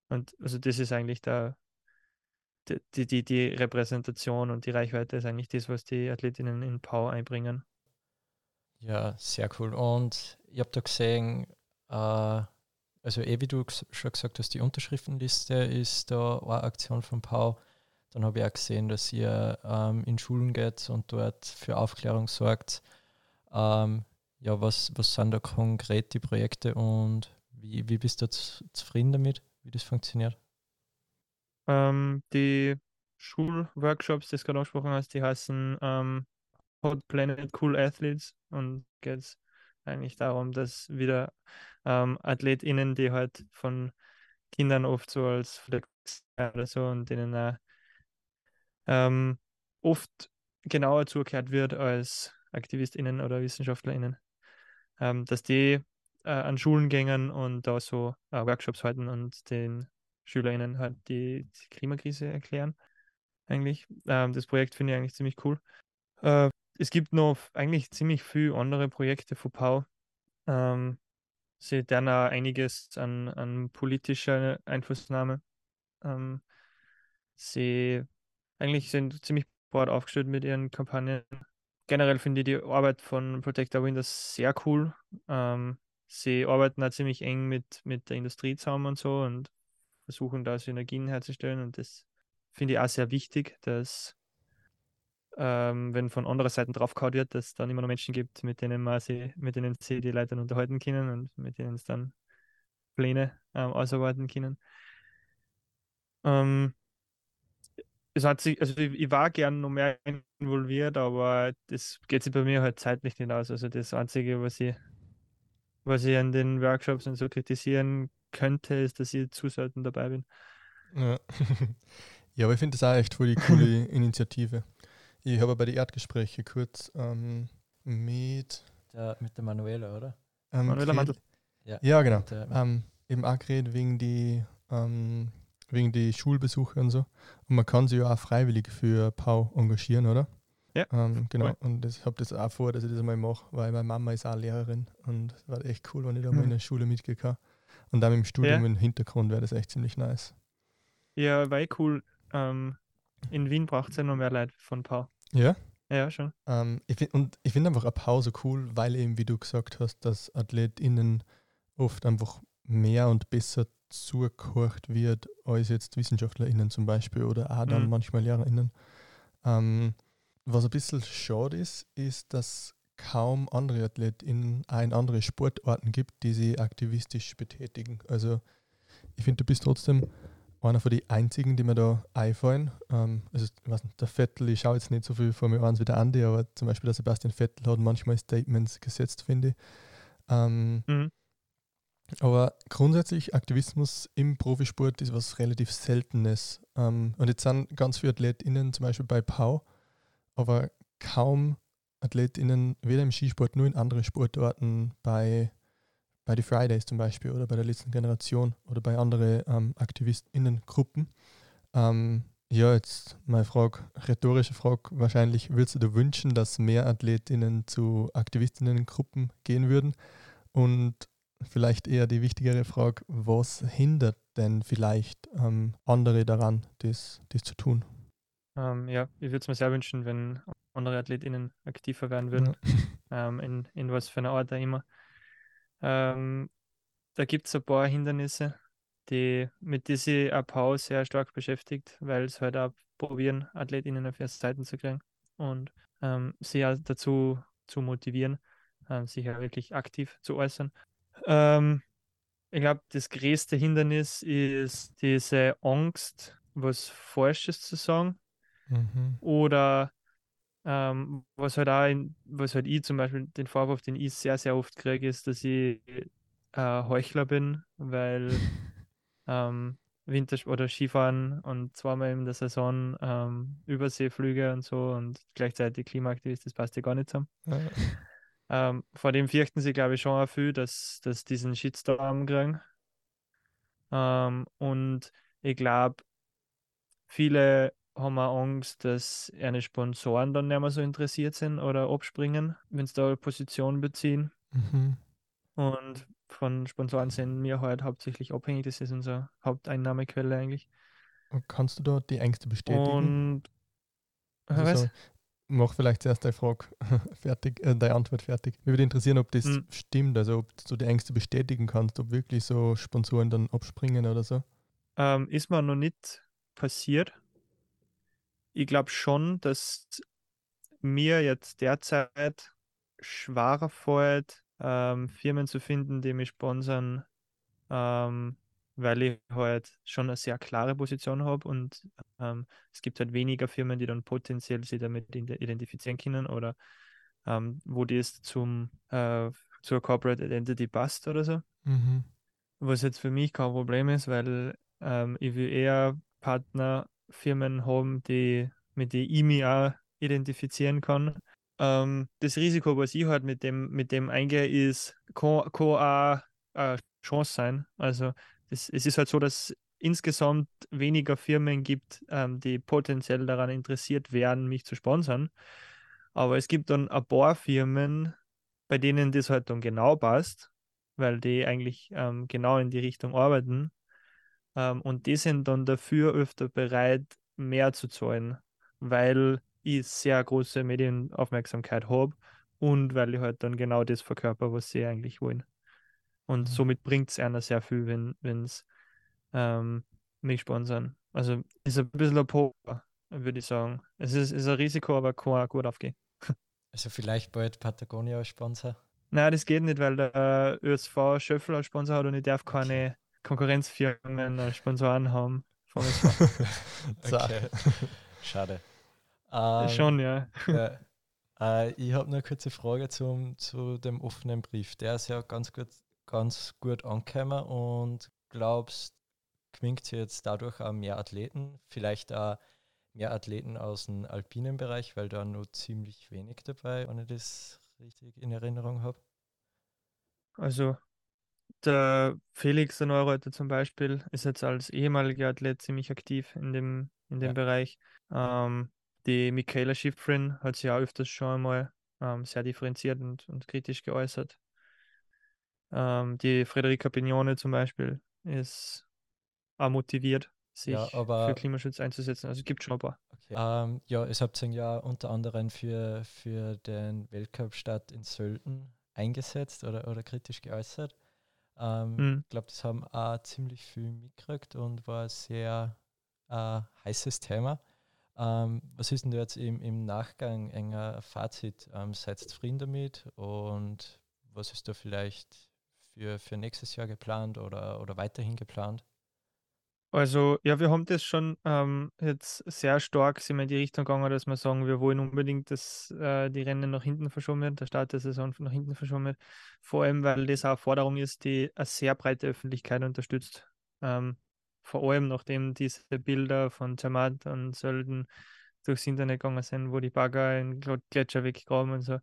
Und also das ist eigentlich der, die, die, die Repräsentation und die Reichweite ist eigentlich das, was die Athletinnen in Pau einbringen. Ja, sehr cool. Und ich habe da gesehen, äh, also eh wie du schon gesagt hast, die Unterschriftenliste ist da eine Aktion von Pau. Dann habe ich auch gesehen, dass ihr ähm, in Schulen geht und dort für Aufklärung sorgt. Ähm, ja, was, was sind da konkret die Projekte und wie, wie bist du zufrieden damit, wie das funktioniert? Ähm, die Schulworkshops, die du gerade angesprochen hast, die heißen ähm, Hot Planet Cool Athletes und geht es eigentlich darum, dass wieder ähm, AthletInnen, die halt von Kindern oft so als Flex oder so und denen auch ähm, oft genauer zugehört wird als AktivistInnen oder WissenschaftlerInnen, ähm, dass die äh, an Schulen gehen und da so äh, Workshops halten und den SchülerInnen halt die, die Klimakrise erklären. Eigentlich. Ähm, das Projekt finde ich eigentlich ziemlich cool. Äh, es gibt noch eigentlich ziemlich viele andere Projekte von Pau. Ähm, sie dann auch einiges an, an politischer Einflussnahme. Ähm, sie eigentlich sind ziemlich breit aufgestellt mit ihren Kampagnen. Generell finde ich die Arbeit von Protector Windows sehr cool. Ähm, sie arbeiten auch ziemlich eng mit, mit der Industrie zusammen und so und versuchen da Synergien herzustellen. Und das finde ich auch sehr wichtig, dass ähm, wenn von anderer Seite draufgehauen wird, dass es dann immer noch Menschen gibt, mit denen man sie, mit denen sie die Leute unterhalten können und mit denen es dann Pläne ähm, ausarbeiten können. Ähm, es hat sich, also ich, ich, war gern noch mehr involviert, aber das geht sich bei mir halt zeitlich nicht aus. Also das Einzige, was ich, was ich an den Workshops und so kritisieren könnte, ist, dass ich zu selten dabei bin. Ja, ja aber ich finde das auch echt voll die coole Initiative. Ich habe bei den Erdgesprächen kurz ähm, mit. Der, mit der Manuela, oder? Ähm, Manuela Mandl. Ja, ja genau. Der, ähm, eben auch geredet wegen die, ähm, wegen die Schulbesuche und so. Und man kann sich ja auch freiwillig für Pau engagieren, oder? Ja. Ähm, genau. Cool. Und ich habe das auch vor, dass ich das einmal mache, weil meine Mama ist auch Lehrerin und es war echt cool, wenn ich da mal in der Schule mitgekommen Und dann im Studium ja. im Hintergrund wäre das echt ziemlich nice. Ja, war cool. Ähm, in Wien braucht es ja noch mehr Leute von Pau. Ja? Ja, schon. Ähm, ich find, und ich finde einfach eine Pause cool, weil eben, wie du gesagt hast, dass AthletInnen oft einfach mehr und besser zugehört wird als jetzt WissenschaftlerInnen zum Beispiel oder auch dann mhm. manchmal LehrerInnen. Ähm, was ein bisschen schade ist, ist, dass kaum andere AthletInnen auch in andere Sportarten gibt, die sie aktivistisch betätigen. Also ich finde, du bist trotzdem einer von den einzigen, die mir da einfallen. Ähm, also, ich weiß nicht, der Vettel, ich schaue jetzt nicht so viel vor mir an wie der Andi, aber zum Beispiel der Sebastian Vettel hat manchmal Statements gesetzt, finde ich. Ähm, mhm. Aber grundsätzlich, Aktivismus im Profisport ist was relativ Seltenes. Ähm, und jetzt sind ganz viele AthletInnen zum Beispiel bei Pau, aber kaum AthletInnen, weder im Skisport, nur in anderen Sportarten, bei bei den Fridays zum Beispiel oder bei der letzten Generation oder bei anderen ähm, AktivistInnengruppen. Ähm, ja, jetzt meine Frage, rhetorische Frage, wahrscheinlich würdest du dir wünschen, dass mehr AthletInnen zu AktivistInnengruppen gehen würden? Und vielleicht eher die wichtigere Frage, was hindert denn vielleicht ähm, andere daran, das, das zu tun? Ähm, ja, ich würde es mir sehr wünschen, wenn andere AthletInnen aktiver werden würden, ja. ähm, in, in was für einer Art auch immer. Ähm, da gibt es ein paar Hindernisse, die, mit denen sich ein Pau sehr stark beschäftigt, weil es halt auch probieren, AthletInnen auf erste Seiten zu kriegen und ähm, sie auch dazu zu motivieren, ähm, sich auch wirklich aktiv zu äußern. Ähm, ich glaube, das größte Hindernis ist diese Angst, was Falsches zu sagen mhm. oder ähm, was halt auch, in, was halt ich zum Beispiel, den Vorwurf, den ich sehr, sehr oft kriege, ist, dass ich äh, Heuchler bin, weil ähm, Wintersport oder Skifahren und zweimal in der Saison ähm, Überseeflüge und so und gleichzeitig Klimaaktivist, das passt ja gar nicht zusammen. Ja. Ähm, vor dem fürchten sie, glaube ich, schon auch viel, dass, dass diesen Shitstorm kriegen. Ähm, und ich glaube, viele haben wir Angst, dass eine Sponsoren dann nicht mehr so interessiert sind oder abspringen, wenn sie da eine Position beziehen. Mhm. Und von Sponsoren sind wir halt hauptsächlich abhängig. Das ist unsere Haupteinnahmequelle eigentlich. Und kannst du da die Ängste bestätigen? Und Also was? mach vielleicht zuerst deine Frage fertig, äh, deine Antwort fertig. Mich würde interessieren, ob das Mhm. stimmt, also ob du die Ängste bestätigen kannst, ob wirklich so Sponsoren dann abspringen oder so. ähm, ist mir noch nicht passiert. Ich glaube schon, dass mir jetzt derzeit schwerer fällt, ähm, Firmen zu finden, die mich sponsern, ähm, weil ich halt schon eine sehr klare Position habe und ähm, es gibt halt weniger Firmen, die dann potenziell sich damit ide- identifizieren können oder ähm, wo das zum, äh, zur Corporate Identity passt oder so. Mhm. Was jetzt für mich kein Problem ist, weil ähm, ich will eher Partnerfirmen haben, die, mit denen ich mich auch identifizieren kann. Ähm, das Risiko, was ich halt mit dem, mit dem eingehe, ist, kann, kann auch eine Chance sein. Also das, es ist halt so, dass insgesamt weniger Firmen gibt, ähm, die potenziell daran interessiert wären, mich zu sponsern. Aber es gibt dann ein paar Firmen, bei denen das halt dann genau passt weil die eigentlich ähm, genau in die Richtung arbeiten. Ähm, und die sind dann dafür öfter bereit, mehr zu zahlen, weil ich sehr große Medienaufmerksamkeit habe und weil ich halt dann genau das verkörper, was sie eigentlich wollen. Und Mhm. somit bringt es einer sehr viel, wenn es ähm, mich sponsern. Also ist ein bisschen ein Poker, würde ich sagen. Es ist, ist ein Risiko, aber kann auch gut aufgehen. Also vielleicht bald Patagonia als Sponsor. Nein, das geht nicht, weil der ÖSV Schöffel als Sponsor hat und ich darf keine Konkurrenzfirmen als Sponsoren haben. ÖSV. Okay. Schade. Ähm, Schon, ja. Ja. Äh, ich habe noch eine kurze Frage zum, zu dem offenen Brief. Der ist ja ganz gut, ganz gut angekommen und glaubst, gewinnt jetzt dadurch auch mehr Athleten, vielleicht auch mehr Athleten aus dem alpinen Bereich, weil da nur ziemlich wenig dabei, wenn ich das richtig in Erinnerung habe. Also der Felix, der Neureuther zum Beispiel, ist jetzt als ehemaliger Athlet ziemlich aktiv in dem, in dem Ja. Bereich. Ähm, die Michaela Schifrin hat sich auch öfters schon einmal ähm, sehr differenziert und, und kritisch geäußert. Ähm, die Frederica Pignone zum Beispiel ist auch motiviert, sich Ja, für Klimaschutz einzusetzen. Also es gibt schon ein paar. Okay. Ähm, ja, es habt ihr ja unter anderem für, für den Weltcup-Start in Sölden eingesetzt oder, oder kritisch geäußert. Ähm, Mhm. Ich glaube, das haben auch ziemlich viel mitgekriegt und war ein sehr äh, heißes Thema. Ähm, was ist denn jetzt im, im Nachgang enger Fazit? Ähm, seid ihr zufrieden damit und was ist da vielleicht für, für nächstes Jahr geplant oder, oder weiterhin geplant? Also, ja, wir haben das schon ähm, jetzt sehr stark sind wir in die Richtung gegangen, dass wir sagen, wir wollen unbedingt, dass äh, die Rennen nach hinten verschoben werden, der Start der Saison nach hinten verschoben wird. Vor allem, weil das auch eine Forderung ist, die eine sehr breite Öffentlichkeit unterstützt. Ähm, vor allem, nachdem diese Bilder von Zermatt und Sölden durchs Internet gegangen sind, wo die Bagger in Gl- Gletscher weggraben und so.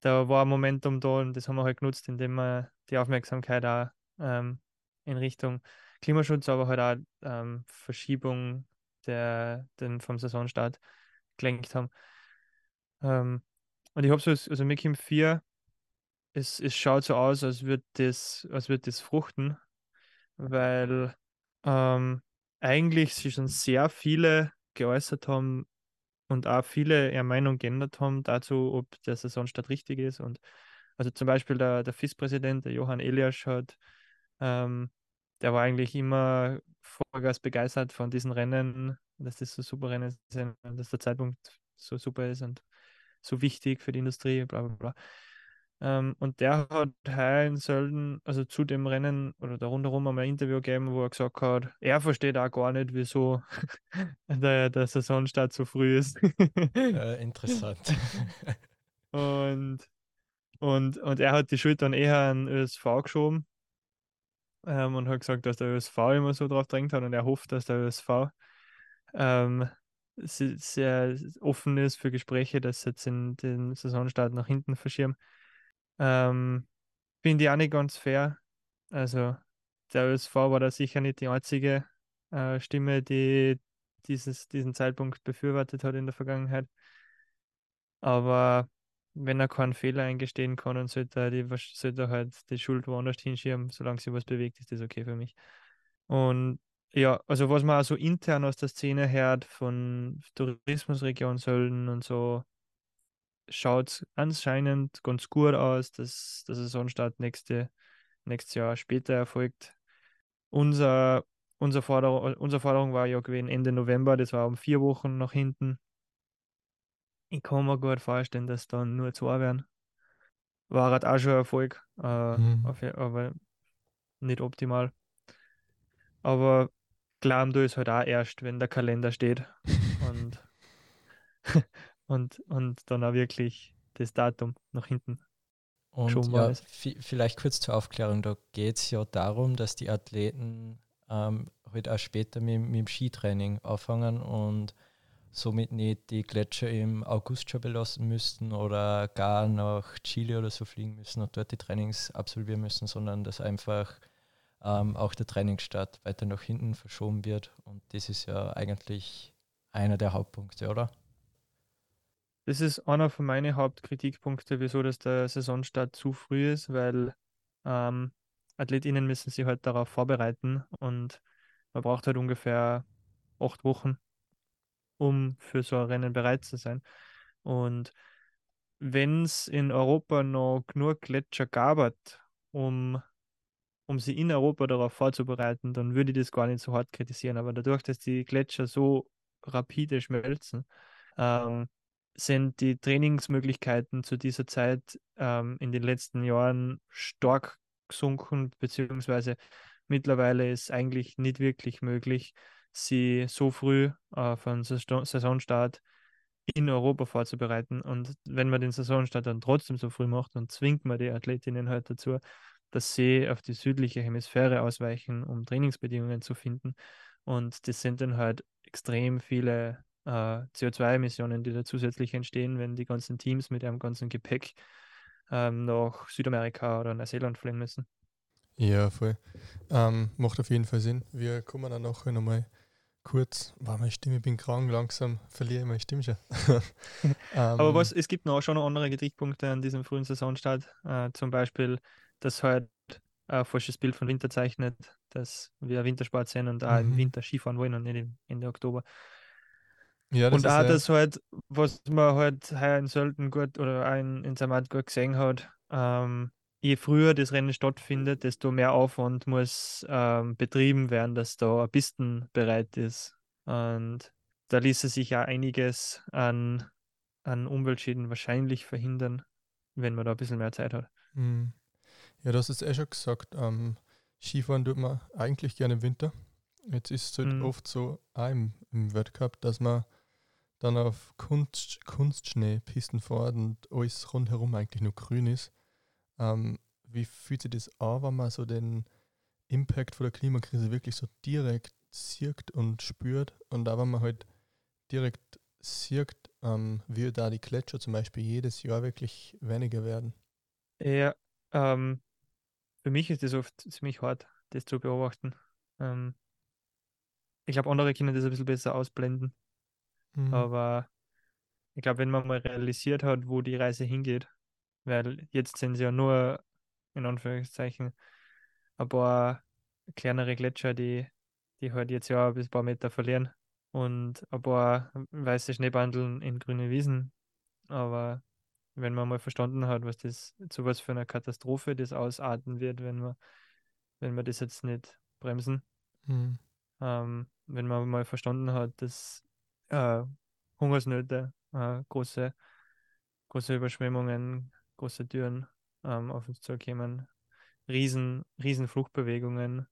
Da war ein Momentum da und das haben wir halt genutzt, indem wir die Aufmerksamkeit auch ähm, in Richtung Klimaschutz, aber halt auch ähm, Verschiebung der, den, vom Saisonstart gelenkt haben. Ähm, und ich habe so, also Mikim 4, es, es schaut so aus, als würde das, als würde das fruchten, weil ähm, eigentlich sich schon sehr viele geäußert haben und auch viele ihre Meinung geändert haben dazu, ob der Saisonstart richtig ist. Und also zum Beispiel der, der FIS-Präsident, der Johann Eliasch, hat ähm, der war eigentlich immer Vollgas begeistert von diesen Rennen, dass das so super Rennen sind, dass der Zeitpunkt so super ist und so wichtig für die Industrie, bla bla bla. Ähm, und der hat heuer in Sölden, also zu dem Rennen oder da rundherum einmal ein Interview gegeben, wo er gesagt hat, er versteht auch gar nicht, wieso der, der Saisonstart so früh ist. Äh, interessant. Und, und, und er hat die Schuld dann eher an ÖSV geschoben ähm, und hat gesagt, dass der ÖSV immer so drauf drängt hat und er hofft, dass der ÖSV ähm, se- sehr offen ist für Gespräche, dass jetzt in den Saisonstart nach hinten verschieben. Ähm, Finde ich auch nicht ganz fair. Also der ÖSV war da sicher nicht die einzige äh, Stimme, die dieses, diesen Zeitpunkt befürwortet hat in der Vergangenheit. Aber wenn er keinen Fehler eingestehen kann, dann sollte er, die, sollte er halt die Schuld woanders hinschieben, solange sich was bewegt, ist das okay für mich. Und ja, also was man auch so intern aus der Szene hört von Tourismusregion Sölden und so, schaut anscheinend ganz gut aus, dass der Saisonstart nächste, nächstes Jahr später erfolgt. Unser, unser Forderung, unsere Forderung war ja gewesen Ende November, das war um vier Wochen nach hinten. Ich kann mir gut vorstellen, dass dann nur zwei werden. War halt auch schon ein Erfolg, äh, Mhm. auf, aber nicht optimal. Aber glauben du es halt auch erst, wenn der Kalender steht und, und, und dann auch wirklich das Datum nach hinten. Und Schon mal ja, vielleicht kurz zur Aufklärung, da geht es ja darum, dass die Athleten ähm, halt auch später mit, mit dem Skitraining anfangen und somit nicht die Gletscher im August schon belassen müssten oder gar nach Chile oder so fliegen müssen und dort die Trainings absolvieren müssen, sondern dass einfach ähm, auch der Trainingsstart weiter nach hinten verschoben wird. Und das ist ja eigentlich einer der Hauptpunkte, oder? Das ist einer von meinen Hauptkritikpunkten, wieso dass der Saisonstart zu früh ist, weil ähm, AthletInnen müssen sich halt darauf vorbereiten und man braucht halt ungefähr acht Wochen, um für so ein Rennen bereit zu sein. Und wenn es in Europa noch genug Gletscher gab, um, um sie in Europa darauf vorzubereiten, dann würde ich das gar nicht so hart kritisieren. Aber dadurch, dass die Gletscher so rapide schmelzen, ähm, sind die Trainingsmöglichkeiten zu dieser Zeit ähm, in den letzten Jahren stark gesunken, beziehungsweise mittlerweile ist eigentlich nicht wirklich möglich, sie so früh äh, für einen Saison- Saisonstart in Europa vorzubereiten. Und wenn man den Saisonstart dann trotzdem so früh macht, dann zwingt man die Athletinnen halt dazu, dass sie auf die südliche Hemisphäre ausweichen, um Trainingsbedingungen zu finden. Und das sind dann halt extrem viele äh, CO2-Emissionen, die da zusätzlich entstehen, wenn die ganzen Teams mit ihrem ganzen Gepäck ähm, nach Südamerika oder Neuseeland fliegen müssen. Ja, voll. Ähm, macht auf jeden Fall Sinn. Wir kommen dann nachher nochmal kurz. War meine Stimme, ich bin krank, langsam verliere ich meine Stimme schon. Aber Ähm, was, es gibt noch schon noch andere Kritikpunkte an diesem frühen Saisonstart. Äh, zum Beispiel, dass halt ein falsches Bild von Winter zeichnet, dass wir Wintersport sind und auch im Mhm. Winter Skifahren wollen und nicht im Ende Oktober. Ja, und auch äh, das halt, was man halt heuer in Sölden gut oder auch in, in Zermatt gut gesehen hat, ähm, je früher das Rennen stattfindet, desto mehr Aufwand muss ähm, betrieben werden, dass da eine Pisten bereit ist. Und da ließe sich ja einiges an, an Umweltschäden wahrscheinlich verhindern, wenn man da ein bisschen mehr Zeit hat. Mm. Ja, du hast es eh schon gesagt. Ähm, Skifahren tut man eigentlich gerne im Winter. Jetzt ist es halt Mhm. oft so, auch im, im Weltcup, dass man dann auf Kunst, Kunstschneepisten fährt und alles rundherum eigentlich nur grün ist. Ähm, wie fühlt sich das an, wenn man so den Impact von der Klimakrise wirklich so direkt sieht und spürt und auch wenn man halt direkt sieht, ähm, wie da die Gletscher zum Beispiel jedes Jahr wirklich weniger werden. Ja, ähm, für mich ist das oft ziemlich hart, das zu beobachten. Ähm, ich glaube, andere können das ein bisschen besser ausblenden. Mhm. Aber ich glaube, wenn man mal realisiert hat, wo die Reise hingeht, weil jetzt sind es ja nur, in Anführungszeichen, ein paar kleinere Gletscher, die, die halt jetzt ja bis ein paar Meter verlieren und ein paar weiße Schneebandeln in grüne Wiesen. Aber wenn man mal verstanden hat, was das, zu was für einer Katastrophe das ausarten wird, wenn wir, wenn wir das jetzt nicht bremsen, Mhm. ähm, wenn man mal verstanden hat, dass äh, Hungersnöte, äh, große, große Überschwemmungen, große Türen ähm, auf uns zukommen, riesen, riesen Fluchtbewegungen,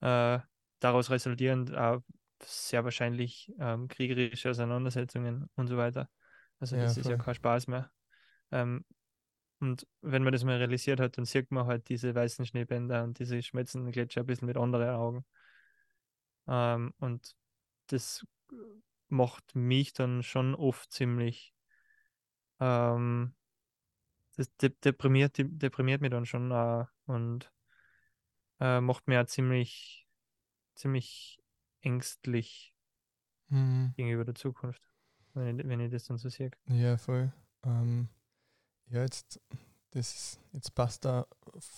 äh, daraus resultierend äh, sehr wahrscheinlich ähm, kriegerische Auseinandersetzungen und so weiter. Also Ja, das ist ja voll. kein Spaß mehr. Ähm, und wenn man das mal realisiert hat, dann sieht man halt diese weißen Schneebänder und diese schmelzenden Gletscher ein bisschen mit anderen Augen. Ähm, und das macht mich dann schon oft ziemlich, ähm, das de deprimiert, de deprimiert mich dann schon äh, und äh, macht mir ziemlich, ziemlich ängstlich Mhm. gegenüber der Zukunft, wenn ich, wenn ich das dann so sehe. Ja, voll. Ähm, ja, jetzt, das, jetzt passt da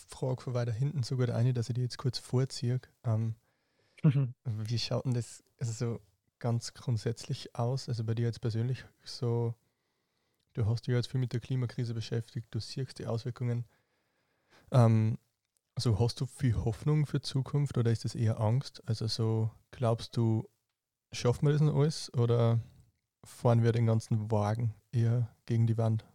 Frage von weiter hinten so gut ein, dass ich die jetzt kurz vorziehe. Ähm, Wie schaut denn das also so ganz grundsätzlich aus? Also bei dir jetzt persönlich so, du hast dich jetzt viel mit der Klimakrise beschäftigt, du siehst die Auswirkungen. Ähm, also hast du viel Hoffnung für Zukunft oder ist das eher Angst? Also so glaubst du, schaffen wir das noch alles oder fahren wir den ganzen Wagen eher gegen die Wand?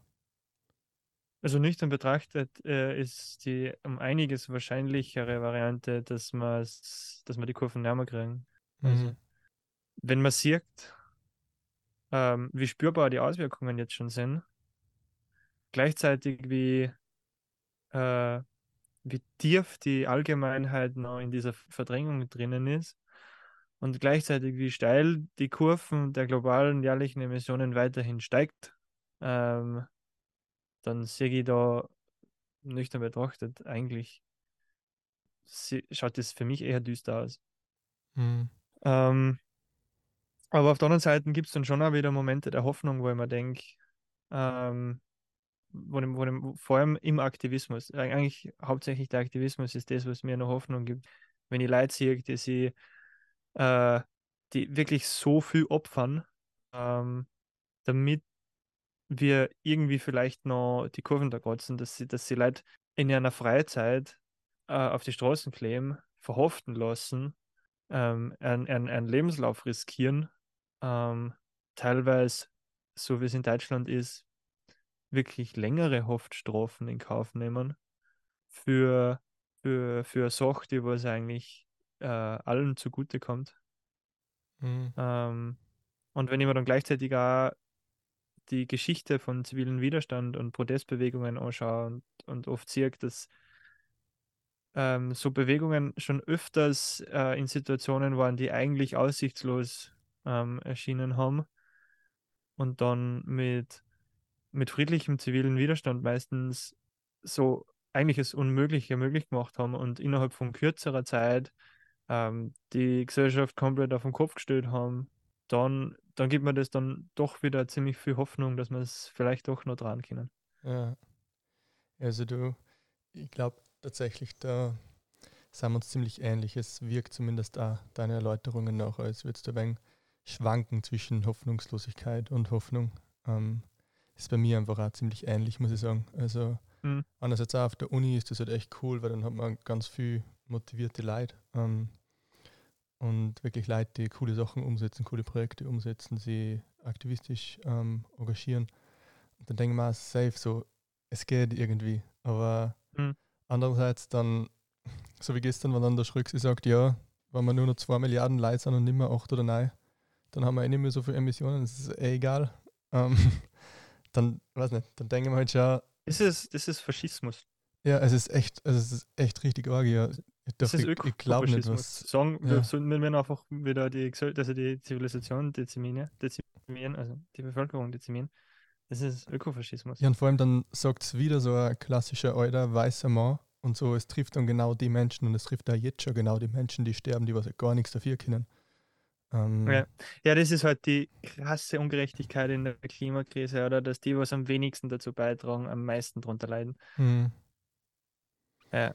Also nüchtern betrachtet äh, ist die um einiges wahrscheinlichere Variante, dass, dass wir die Kurven näher kriegen. Also, Mhm. wenn man sieht, ähm, wie spürbar die Auswirkungen jetzt schon sind, gleichzeitig wie, äh, wie tief die Allgemeinheit noch in dieser Verdrängung drinnen ist und gleichzeitig wie steil die Kurven der globalen jährlichen Emissionen weiterhin steigt, ähm, dann sehe ich da nüchtern betrachtet eigentlich schaut das für mich eher düster aus. Mhm. Ähm, aber auf der anderen Seite gibt es dann schon auch wieder Momente der Hoffnung, wo ich mir denke, ähm, wo, wo, vor allem im Aktivismus, eigentlich hauptsächlich der Aktivismus ist das, was mir noch Hoffnung gibt. Wenn ich Leute sehe, die sie, äh, die wirklich so viel opfern, ähm, damit wir irgendwie vielleicht noch die Kurven da kratzen, dass sie, dass sie Leute in einer Freizeit äh, auf die Straßen kleben, verhaften lassen, ähm, einen, einen, einen Lebenslauf riskieren, ähm, teilweise, so wie es in Deutschland ist, wirklich längere Haftstrafen in Kauf nehmen für, für, für eine Sache, die was eigentlich äh, allen zugutekommt. Mhm. Ähm, und wenn ich mir dann gleichzeitig auch die Geschichte von zivilen Widerstand und Protestbewegungen anschaue und, und oft sehe, dass ähm, so Bewegungen schon öfters äh, in Situationen waren, die eigentlich aussichtslos ähm, erschienen haben und dann mit, mit friedlichem zivilen Widerstand meistens so eigentlich das Unmögliche möglich gemacht haben und innerhalb von kürzerer Zeit ähm, die Gesellschaft komplett auf den Kopf gestellt haben, dann, dann gibt mir das dann doch wieder ziemlich viel Hoffnung, dass wir es vielleicht doch noch dran können. Ja. Also du, ich glaube tatsächlich, da sind wir uns ziemlich ähnlich. Es wirkt zumindest auch deine Erläuterungen nach, als würdest du ein wenig schwanken zwischen Hoffnungslosigkeit und Hoffnung. Ähm, ist bei mir einfach auch ziemlich ähnlich, muss ich sagen. Also Mhm. einerseits auch auf der Uni ist das halt echt cool, weil dann hat man ganz viel motivierte Leute ähm, und wirklich Leute, die coole Sachen umsetzen, coole Projekte umsetzen, sie aktivistisch ähm, engagieren. Und dann denke ich mir safe so, es geht irgendwie. Aber Mhm. andererseits dann, so wie gestern, wenn dann der Schröcksi sagt, ja, wenn wir nur noch 2 Milliarden Leute sind und nicht mehr 8 oder 9, dann haben wir eh nicht mehr so viele Emissionen, das ist eh egal. Ähm, dann, weiß nicht, dann denke ich mir halt schon, Das ist, das ist Faschismus. ja, es ist echt, also es ist echt richtig arg, ja. Ich, Das ist ich, ich glaube nicht, was. Sagen, ja. wir sollten wir einfach wieder die, also die Zivilisation dezimieren, dezimieren, also die Bevölkerung dezimieren. Das ist Ökofaschismus. Ja, und vor allem dann sagt es wieder so ein klassischer alter weißer Mann und so, es trifft dann genau die Menschen und es trifft da jetzt schon genau die Menschen, die sterben, die was gar nichts dafür können. Ähm, Ja. Ja, das ist halt die krasse Ungerechtigkeit in der Klimakrise, oder? Dass die, was am wenigsten dazu beitragen, am meisten drunter leiden. mhm. Ja.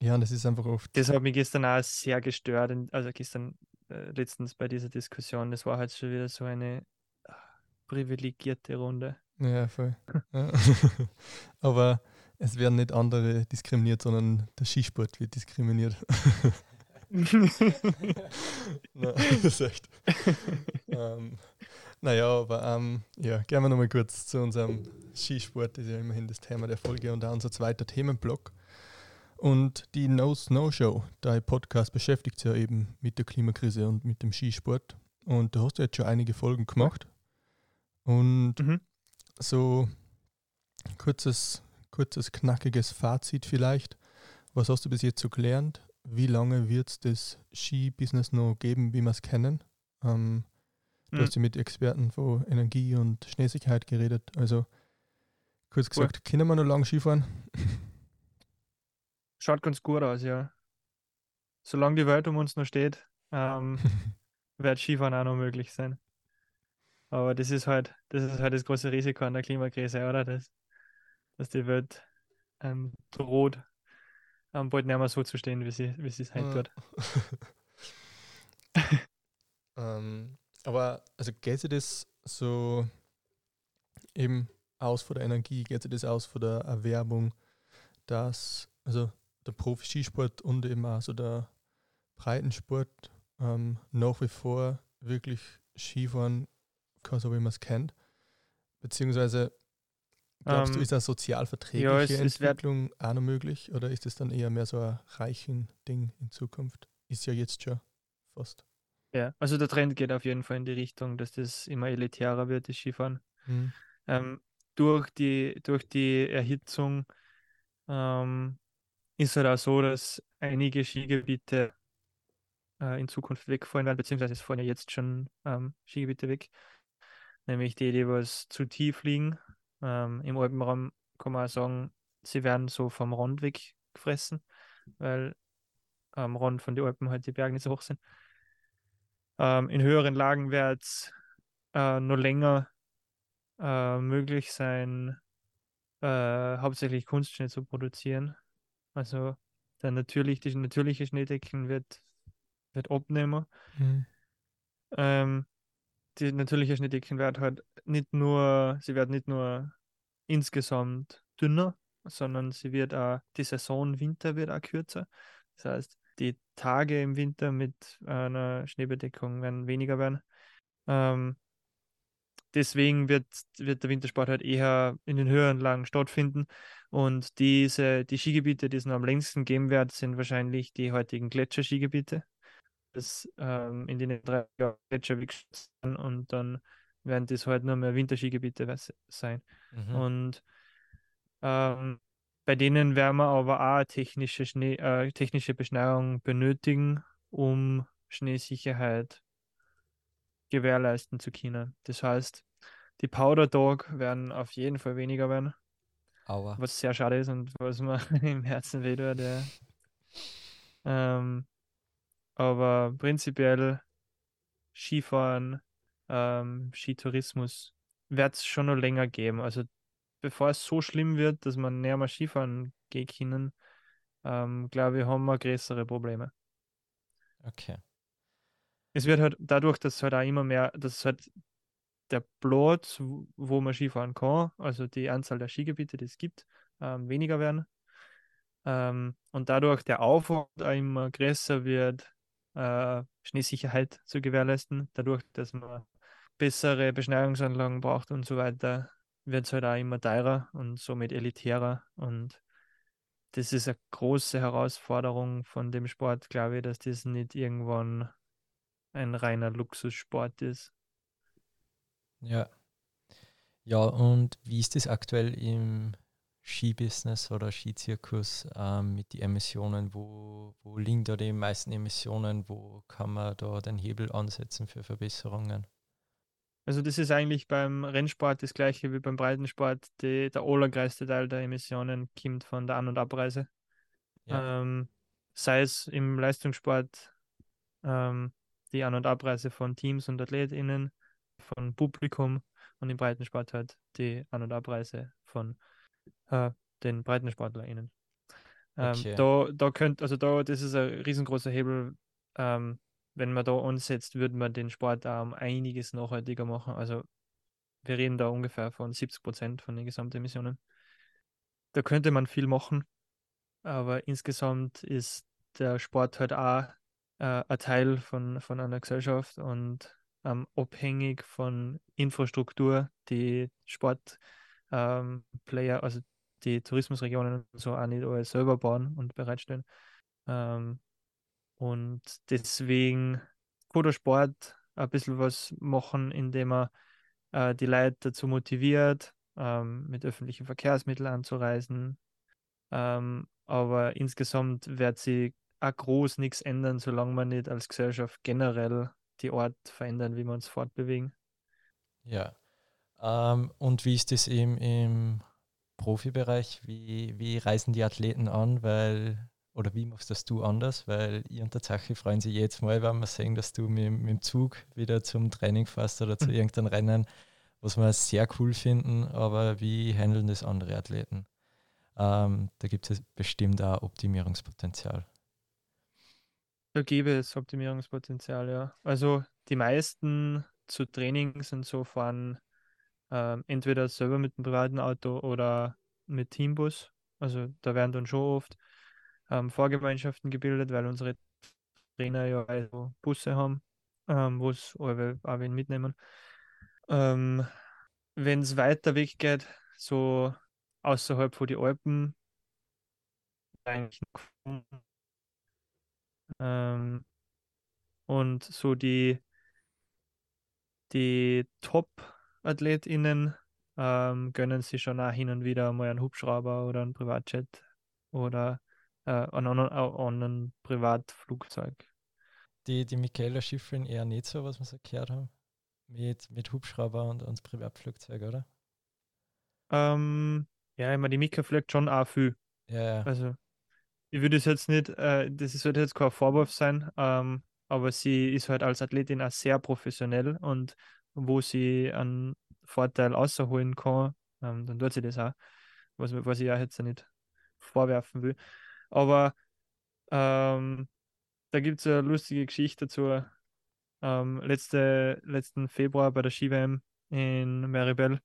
Ja, und das ist einfach oft. Das hat mich gestern auch sehr gestört, also gestern äh, letztens bei dieser Diskussion. Das war halt schon wieder so eine ah, privilegierte Runde. Ja, voll. Ja. Aber es werden nicht andere diskriminiert, sondern der Skisport wird diskriminiert. Na, das ist echt. ähm, naja, aber ähm, ja, gehen wir nochmal kurz zu unserem Skisport. Das ist ja immerhin das Thema der Folge und auch unser zweiter Themenblock. Und die No Snow Show, dein Podcast beschäftigt sich ja eben mit der Klimakrise und mit dem Skisport. Und du hast ja jetzt schon einige Folgen gemacht. Und Mhm. so kurzes, kurzes, knackiges Fazit vielleicht. Was hast du bis jetzt so gelernt? Wie lange wird es das Ski-Business noch geben, wie wir es kennen? Ähm, du Mhm. hast ja mit Experten von Energie und Schneesicherheit geredet. Also kurz Cool. gesagt, können wir noch lange Skifahren? Schaut ganz gut aus, ja. Solange die Welt um uns noch steht, ähm, wird Skifahren auch noch möglich sein. Aber das ist halt, das ist halt das große Risiko an der Klimakrise, oder? Das, dass die Welt ähm, droht, ähm, bald nicht mehr so zu stehen, wie sie, wie sie es heute tut. ähm, aber also geht sich das so eben aus von der Energie, geht sich das aus von der Erwerbung, dass also der Profi-Skisport und eben auch so der Breitensport ähm, nach wie vor wirklich Skifahren kann, so wie man es kennt. Beziehungsweise glaubst Ähm, du, ist eine sozialverträgliche ja, es- es wird- Entwicklung auch noch möglich oder ist es dann eher mehr so ein reichen Ding in Zukunft? Ist ja jetzt schon fast. Ja, also der Trend geht auf jeden Fall in die Richtung, dass das immer elitärer wird, das Skifahren. Hm. Ähm, durch die, durch die Erhitzung ähm, ist halt auch so, dass einige Skigebiete äh, in Zukunft wegfallen werden, beziehungsweise es fallen ja jetzt schon ähm, Skigebiete weg. Nämlich die, die was zu tief liegen. Ähm, Im Alpenraum kann man auch sagen, sie werden so vom Rand weggefressen, weil am Rand von den Alpen halt die Berge nicht so hoch sind. Ähm, in höheren Lagen wird es äh, noch länger äh, möglich sein, äh, hauptsächlich Kunstschnee zu produzieren. Also der natürlich, die natürliche Schneedecken wird, wird abnehmen. Hm. Ähm, die natürliche Schneedecken wird halt nicht nur, sie wird nicht nur insgesamt dünner, sondern sie wird auch, die Saison Winter wird auch kürzer. Das heißt, die Tage im Winter mit einer Schneebedeckung werden weniger werden. Ähm, deswegen wird, wird der Wintersport halt eher in den höheren Lagen stattfinden. Und diese, die Skigebiete, die es noch am längsten geben wird, sind wahrscheinlich die heutigen Gletscherskigebiete. Das ähm, in den drei sind und dann werden das halt nur mehr Winterskigebiete sein. Mhm. Und ähm, bei denen werden wir aber auch technische, Schnee, äh, technische Beschneiung benötigen, um Schneesicherheit gewährleisten zu können. Das heißt, die Powder Dog werden auf jeden Fall weniger werden, Aua. was sehr schade ist und was mir im Herzen weh tut. Ja. Ähm, aber prinzipiell Skifahren, ähm, Skitourismus wird es schon noch länger geben. Also bevor es so schlimm wird, dass man näher mal Skifahren gehen können, ähm, glaube ich, haben wir größere Probleme. Okay. Es wird halt dadurch, dass halt auch immer mehr, dass halt der Platz, w- wo man Skifahren kann, also die Anzahl der Skigebiete, die es gibt, ähm, weniger werden. Ähm, und dadurch der Aufwand auch immer größer wird, äh, Schneesicherheit zu gewährleisten. Dadurch, dass man bessere Beschneiungsanlagen braucht und so weiter, wird es halt auch immer teurer und somit elitärer. Und das ist eine große Herausforderung von dem Sport, glaube ich, dass das nicht irgendwann ein reiner Luxussport ist. Ja. Ja, und wie ist das aktuell im Skibusiness oder Skizirkus ähm, mit den Emissionen? Wo, wo liegen da die meisten Emissionen? Wo kann man da den Hebel ansetzen für Verbesserungen? Also das ist eigentlich beim Rennsport das gleiche wie beim Breitensport. Die, der allergrößte Teil der Emissionen kommt von der An- und Abreise. Ja. Ähm, sei es im Leistungssport ähm, die An- und Abreise von Teams und AthletInnen, von Publikum und im Breitensport halt die An- und Abreise von äh, den BreitensportlerInnen. Ähm, Okay. Da, da könnt, also da, das ist ein riesengroßer Hebel. Ähm, wenn man da ansetzt, würde man den Sport auch um einiges nachhaltiger machen. Also wir reden da ungefähr von 70 Prozent von den Gesamtemissionen. Da könnte man viel machen, aber insgesamt ist der Sport halt auch äh, ein Teil von, von einer Gesellschaft und ähm, abhängig von Infrastruktur, die Sportplayer, ähm, Player, also die Tourismusregionen und so auch nicht alles selber bauen und bereitstellen. Ähm, und deswegen der Sport ein bisschen was machen, indem er äh, die Leute dazu motiviert, ähm, mit öffentlichen Verkehrsmitteln anzureisen. Ähm, aber insgesamt wird sich auch groß nichts ändern, solange man nicht als Gesellschaft generell die Art verändern, wie wir uns fortbewegen. Ja. Ähm, und wie ist das eben im Profibereich? Wie, wie reisen die Athleten an? Weil, oder wie machst das du anders? Weil ihr und der Zachi freuen sich jedes Mal, wenn wir sehen, dass du mit, mit dem Zug wieder zum Training fährst oder zu Mhm. irgendeinem Rennen, was wir sehr cool finden. Aber wie handeln das andere Athleten? Ähm, da gibt es bestimmt auch Optimierungspotenzial. Da gäbe es Optimierungspotenzial, ja. Also die meisten zu Trainings und so fahren ähm, entweder selber mit dem privaten Auto oder mit Teambus. Also da werden dann schon oft ähm, Fahrgemeinschaften gebildet, weil unsere Trainer ja also Busse haben, ähm, wo es auch wen mitnehmen. Ähm, Wenn es weiter weg geht, so außerhalb von die Alpen, eigentlich ähm, und so die, die Top-AthletInnen ähm, gönnen sich schon auch hin und wieder mal einen Hubschrauber oder einen Privatjet oder äh, an, an, an ein Privatflugzeug. Die, die Michaela Schifrin eher nicht so, was wir so gehört haben. Mit, mit Hubschrauber und, und Privatflugzeug, oder? Ähm, ja, ich meine, die Mika fliegt schon auch viel. Ja, ja. Also, ich würde es jetzt nicht, äh, das sollte jetzt kein Vorwurf sein, ähm, aber sie ist halt als Athletin auch sehr professionell und wo sie einen Vorteil außerholen kann, ähm, dann tut sie das auch, was, was ich auch jetzt nicht vorwerfen will. Aber ähm, da gibt es eine lustige Geschichte dazu. Ähm, letzte, letzten Februar bei der Ski-WM in Maribel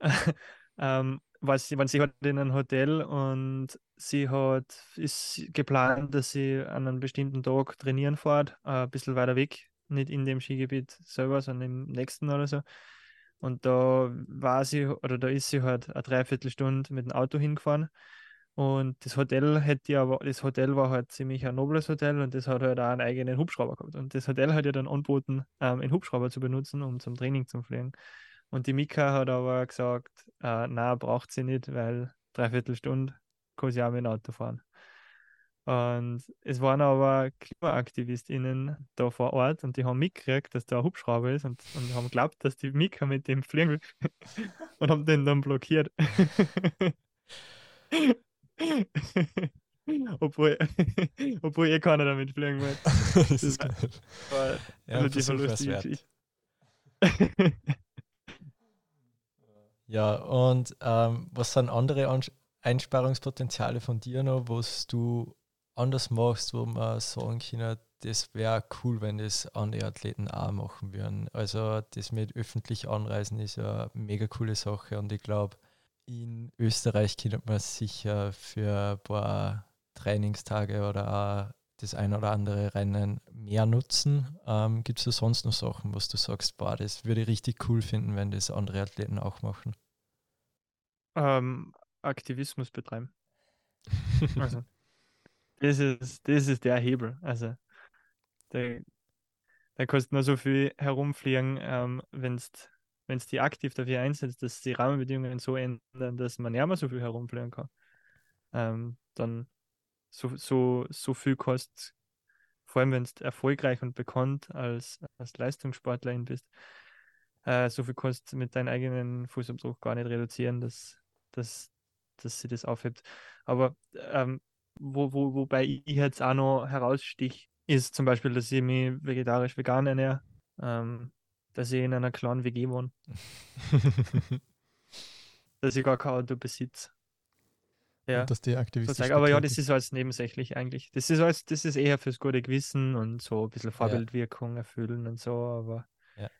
ähm, war sie, waren sie halt in einem Hotel und sie hat, ist geplant, dass sie an einem bestimmten Tag trainieren fährt, äh, ein bisschen weiter weg, nicht in dem Skigebiet selber, sondern im nächsten oder so. Und da war sie, oder da ist sie halt eine Dreiviertelstunde mit dem Auto hingefahren. Und das Hotel hätte aber, das Hotel war halt ziemlich ein nobles Hotel und das hat halt auch einen eigenen Hubschrauber gehabt. Und das Hotel hat ja dann angeboten, ähm, einen Hubschrauber zu benutzen, um zum Training zu fliegen. Und die Mika hat aber gesagt, äh, na, braucht sie nicht, weil dreiviertel Stunde kann sie auch mit dem Auto fahren. Und es waren aber KlimaaktivistInnen da vor Ort und die haben mitgekriegt, dass da ein Hubschrauber ist und, und haben geglaubt, dass die Mika mit dem fliegen will und haben den dann blockiert. obwohl, obwohl eh keiner damit fliegen wollte. das ist geil. war Ja, wert. Geschichte. Ja, und ähm, was sind andere Einsparungspotenziale von dir noch, was du anders machst, wo man sagen kann, das wäre cool, wenn das andere Athleten auch machen würden. Also das mit öffentlich Anreisen ist ja eine mega coole Sache und ich glaube, in Österreich könnte man sicher für ein paar Trainingstage oder auch das ein oder andere Rennen mehr nutzen. Ähm, Gibt es da sonst noch Sachen, was du sagst, boah, das würde ich richtig cool finden, wenn das andere Athleten auch machen? ähm, Aktivismus betreiben. Also, das ist, das ist der Hebel. Also, da, da kannst du nur so viel herumfliegen, ähm, wenn es die aktiv dafür einsetzt, dass die Rahmenbedingungen so ändern, dass man nicht mehr so viel herumfliegen kann. Ähm, dann so, so, so viel kostet, vor allem wenn du erfolgreich und bekannt als, als Leistungssportlerin bist, äh, so viel kostet mit deinem eigenen Fußabdruck gar nicht reduzieren, dass, dass, dass sie das aufhebt. Aber ähm, wo, wo, wobei ich jetzt auch noch herausstich, ist zum Beispiel, dass ich mich vegetarisch-vegan ernähre, ähm, dass ich in einer kleinen WG wohne, dass ich gar kein Auto besitze. Ja, Und dass die aktivistisch sozusagen. Aber ja, das ist alles nebensächlich eigentlich. Das ist alles, das ist eher fürs gute Gewissen und so ein bisschen Ja. Vorbildwirkung erfüllen und so, aber Ja.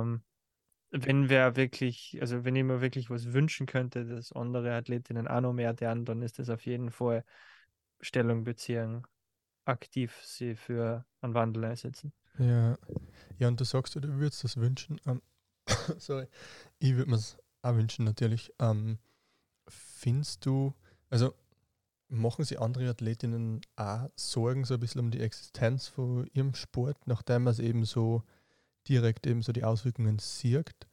ähm, wenn wer wirklich, also wenn ich mir wirklich was wünschen könnte, dass andere Athletinnen auch noch mehr lernen, dann ist das auf jeden Fall Stellung beziehen, aktiv sie für einen Wandel einsetzen. Ja. ja, und du sagst, du würdest das wünschen. Ähm, sorry, ich würde mir es auch wünschen, natürlich. Ähm, findest du, also machen sich andere Athletinnen auch Sorgen so ein bisschen um die Existenz von ihrem Sport, nachdem man es eben so direkt eben so die Auswirkungen sieht?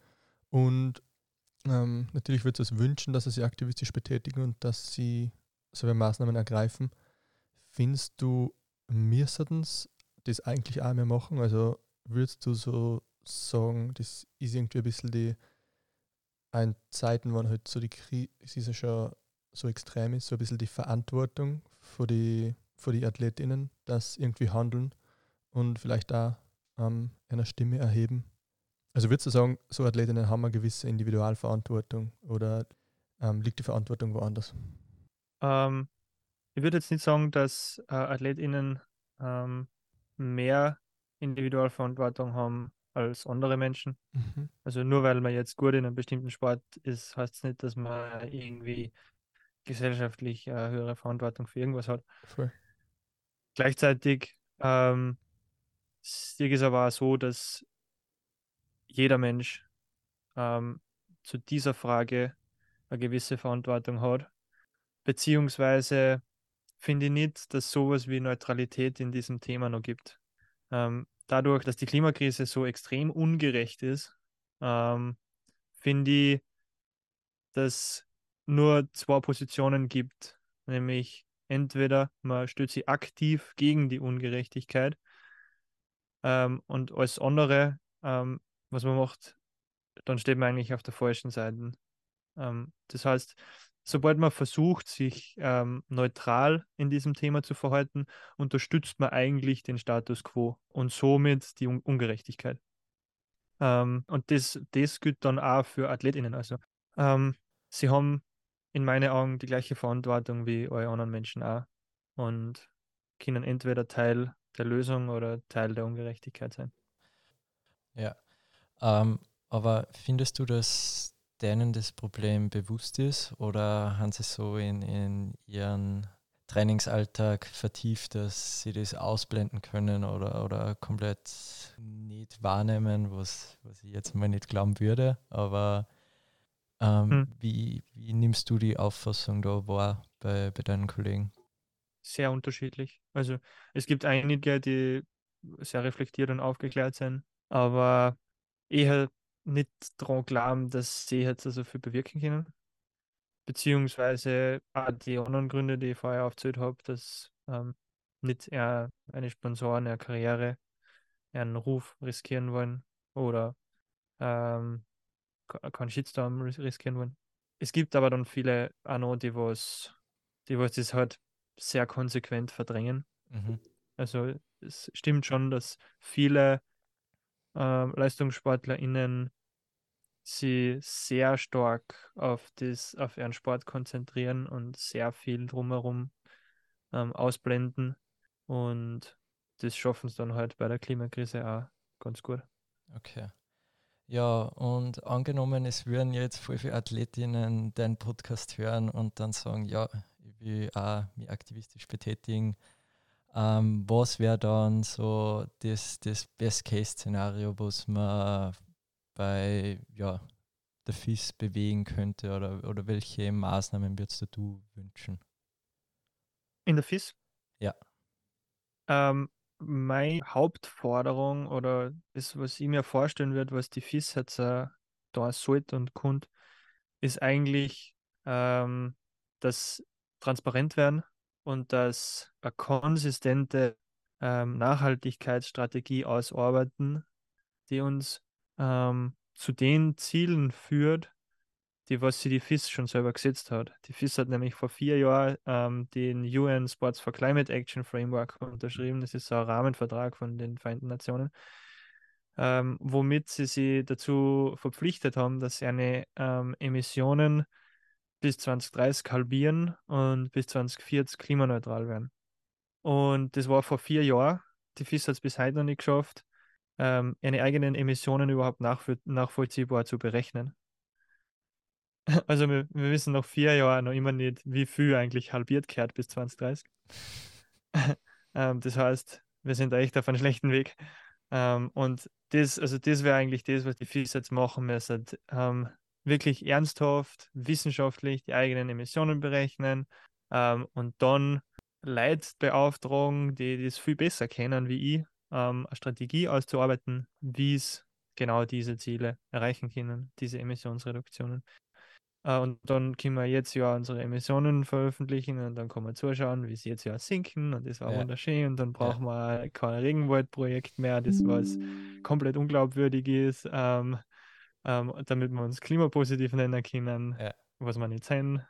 Und ähm, natürlich würde es wünschen, dass sie sich aktivistisch betätigen und dass sie solche Maßnahmen ergreifen. Findest du, müssten sie das eigentlich auch mehr machen? Also würdest du so sagen, das ist irgendwie ein bisschen die ein Zeiten, wann halt so die Krise, schon so extrem ist, so ein bisschen die Verantwortung für die, für die AthletInnen, dass irgendwie handeln und vielleicht auch ähm, eine Stimme erheben. Also würdest du sagen, so Athletinnen haben eine gewisse Individualverantwortung oder ähm, liegt die Verantwortung woanders? Ähm, ich würde jetzt nicht sagen, dass äh, AthletInnen ähm, mehr Individualverantwortung haben als andere Menschen. Mhm. Also nur weil man jetzt gut in einem bestimmten Sport ist, heißt es nicht, dass man irgendwie gesellschaftlich eine höhere Verantwortung für irgendwas hat. Voll. Gleichzeitig ähm, aber auch so, dass jeder Mensch ähm, zu dieser Frage eine gewisse Verantwortung hat. Beziehungsweise finde ich nicht, dass sowas wie Neutralität in diesem Thema noch gibt. Ähm, dadurch, dass die Klimakrise so extrem ungerecht ist, ähm, finde ich, dass nur zwei Positionen gibt, nämlich entweder man stellt sich aktiv gegen die Ungerechtigkeit ähm, und alles andere, ähm, was man macht, dann steht man eigentlich auf der falschen Seite. Ähm, das heißt, sobald man versucht, sich ähm, neutral in diesem Thema zu verhalten, unterstützt man eigentlich den Status quo und somit die Un Ungerechtigkeit. Ähm, und das, das gilt dann auch für AthletInnen. Also, ähm, sie haben in meinen Augen die gleiche Verantwortung wie alle anderen Menschen auch und können entweder Teil der Lösung oder Teil der Ungerechtigkeit sein. Ja, ähm, aber findest du, dass denen das Problem bewusst ist oder haben sie so in, in ihren Trainingsalltag vertieft, dass sie das ausblenden können oder, oder komplett nicht wahrnehmen, was, was ich jetzt mal nicht glauben würde. Aber ähm, hm. wie, wie nimmst du die Auffassung da wahr bei, bei deinen Kollegen? Sehr unterschiedlich. Also es gibt einige, die sehr reflektiert und aufgeklärt sind, aber eher nicht daran glauben, dass sie jetzt so viel bewirken können. Beziehungsweise auch die anderen Gründe, die ich vorher aufgezählt habe, dass ähm, nicht eher eine Sponsoren, eine Karriere, einen Ruf riskieren wollen oder ähm, keinen Shitstorm riskieren wollen. Es gibt aber dann viele auch noch, die was, die was das halt sehr konsequent verdrängen. Mhm. Also es stimmt schon, dass viele ähm, LeistungssportlerInnen sie sehr stark auf, das, auf ihren Sport konzentrieren und sehr viel drumherum ähm, ausblenden. Und das schaffen sie dann halt bei der Klimakrise auch ganz gut. Okay. Ja, und angenommen, es würden jetzt viele Athletinnen deinen Podcast hören und dann sagen, ja, will auch mich aktivistisch betätigen. Ähm, was wäre dann so das, das Best-Case-Szenario, was man bei ja, der FIS bewegen könnte oder, oder welche Maßnahmen würdest du wünschen? In der FIS? Ja. Ähm, meine Hauptforderung oder das, was ich mir vorstellen würde, was die FIS jetzt äh, da sollte und kund, ist eigentlich, ähm, dass transparent werden und dass eine konsistente ähm, Nachhaltigkeitsstrategie ausarbeiten, die uns ähm, zu den Zielen führt, die was sie die FIS schon selber gesetzt hat. Die FIS hat nämlich vor vier Jahren ähm, den UN Sports for Climate Action Framework unterschrieben. Das ist ein Rahmenvertrag von den Vereinten Nationen, ähm, womit sie sich dazu verpflichtet haben, dass sie eine ähm, Emissionen bis 2030 halbieren und bis 2040 klimaneutral werden. Und das war vor vier Jahren. Die FIS hat es bis heute noch nicht geschafft ähm, ihre eigenen Emissionen überhaupt nachvollziehbar zu berechnen. Also wir, wir wissen nach vier Jahren noch immer nicht, wie viel eigentlich halbiert kehrt bis 2030. ähm, das heißt, wir sind echt auf einem schlechten Weg. Ähm, und das, also das wäre eigentlich das, was die FIS jetzt machen müssen. Ähm, wirklich ernsthaft, wissenschaftlich die eigenen Emissionen berechnen ähm, und dann Leute beauftragen, die das viel besser kennen wie ich, ähm, eine Strategie auszuarbeiten, wie es genau diese Ziele erreichen können, diese Emissionsreduktionen. Äh, und dann können wir jetzt ja unsere Emissionen veröffentlichen und dann kann man zuschauen, wie sie jetzt ja sinken und das war ja. wunderschön und dann brauchen ja. wir kein Regenwaldprojekt mehr, das was komplett unglaubwürdig ist, ähm, ähm, damit wir uns klimapositiv nennen können, ja. was wir nicht sein.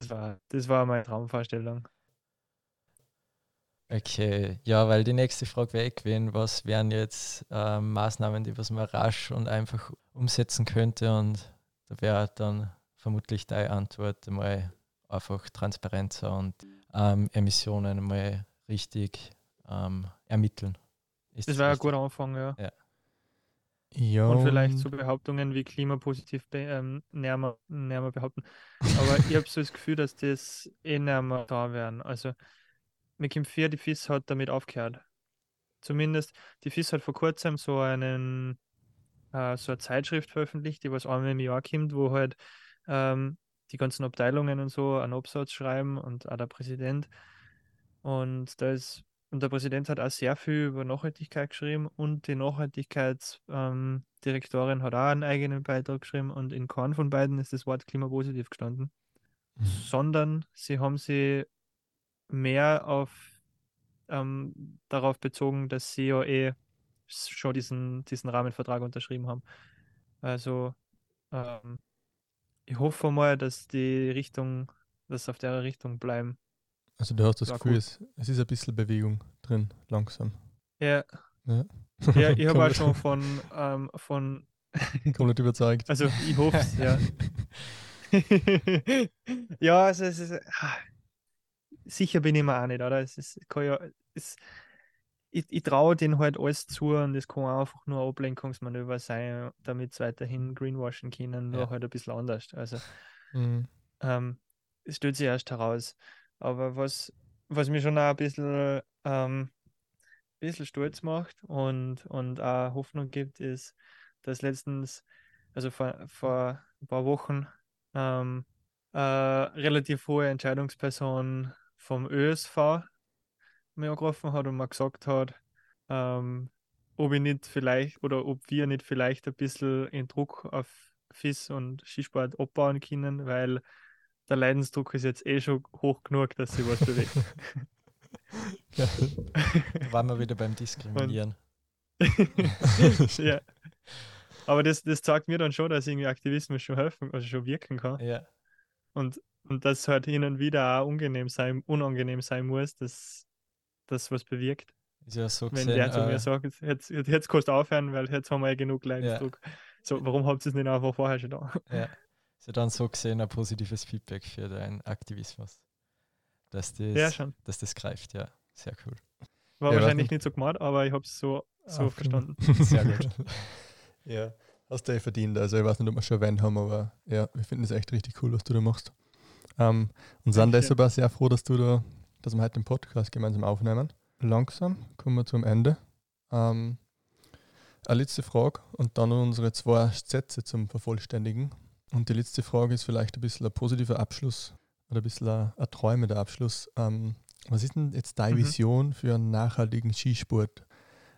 Das war, das war meine Traumvorstellung. Okay, ja, weil die nächste Frage wäre gewesen, was wären jetzt äh, Maßnahmen, die was man rasch und einfach umsetzen könnte und da wäre dann vermutlich deine Antwort mal einfach Transparenz und ähm, Emissionen mal richtig ähm, ermitteln. Ist das wäre ein guter Anfang, ja. ja. Ja. Und vielleicht so Behauptungen wie klimapositiv be ähm, näher, mal, näher mal behaupten. Aber ich habe so das Gefühl, dass das eh näher mal da werden. Also, mit Kim 4, die FIS hat damit aufgehört. Zumindest, die FIS hat vor kurzem so einen äh, so eine Zeitschrift veröffentlicht, die was einmal im Jahr kommt, wo halt ähm, die ganzen Abteilungen und so einen Absatz schreiben und auch der Präsident. Und da ist und der Präsident hat auch sehr viel über Nachhaltigkeit geschrieben und die Nachhaltigkeitsdirektorin ähm, hat auch einen eigenen Beitrag geschrieben und in keinem von beiden ist das Wort klimapositiv gestanden, mhm. sondern sie haben sie mehr auf ähm, darauf bezogen, dass sie ja eh schon diesen, diesen Rahmenvertrag unterschrieben haben. Also ähm, ich hoffe mal, dass die Richtung, dass auf der Richtung bleiben. Also du hast das War Gefühl, es, es, ist ein bisschen Bewegung drin, langsam. Ja. Ja, ja ich habe auch schon von, ähm, von komplett überzeugt. Also ich hoffe es, ja. ja, also es ist ah, sicher bin ich mir auch nicht, oder? Es ist, ja, es, ich, ich traue denen halt alles zu und es kann einfach nur ein Ablenkungsmanöver sein, damit sie weiterhin greenwashen können, nur ja. halt ein bisschen anders. Also mhm. ähm, es stellt sich erst heraus. Aber was, was mir schon auch ein bisschen, ähm, bisschen stolz macht und, und auch Hoffnung gibt, ist, dass letztens, also vor, vor ein paar Wochen, ähm, äh, relativ hohe Entscheidungsperson vom ÖSV mir angerufen hat und mir gesagt hat, ähm, ob ich nicht vielleicht oder ob wir nicht vielleicht ein bisschen in Druck auf FIS und Skisport abbauen können, weil der Leidensdruck ist jetzt eh schon hoch genug, dass sie was bewegt. ja. Da waren wir wieder beim Diskriminieren. ja. Aber das, das zeigt mir dann schon, dass irgendwie Aktivismus schon helfen, also schon wirken kann. Ja. Und, und das halt hin und wieder auch unangenehm sein, unangenehm sein muss, dass das was bewirkt. Ist ja so Wenn gesehen, der zu äh, mir sagt, jetzt, jetzt kannst du aufhören, weil jetzt haben wir ja genug Leidensdruck. Ja. So, warum habt ihr es nicht einfach vorher schon da? Ja. Ist ja dann so gesehen ein positives Feedback für deinen Aktivismus. Dass das, ja, schon. dass das greift, ja. Sehr cool. War ja, wahrscheinlich nicht so gemacht, aber ich habe es so, so verstanden. Sehr gut. ja, hast du eh verdient. Also ich weiß nicht, ob wir schon erwähnt haben, aber ja, wir finden es echt richtig cool, was du da machst. Um, und sind deshalb auch sehr froh, dass du da, dass wir heute den Podcast gemeinsam aufnehmen. Langsam kommen wir zum Ende. Um, eine letzte Frage und dann unsere zwei Sätze zum Vervollständigen. Und die letzte Frage ist vielleicht ein bisschen ein positiver Abschluss oder ein bisschen ein, ein träumender Abschluss. Ähm, was ist denn jetzt deine mhm. Vision für einen nachhaltigen Skisport?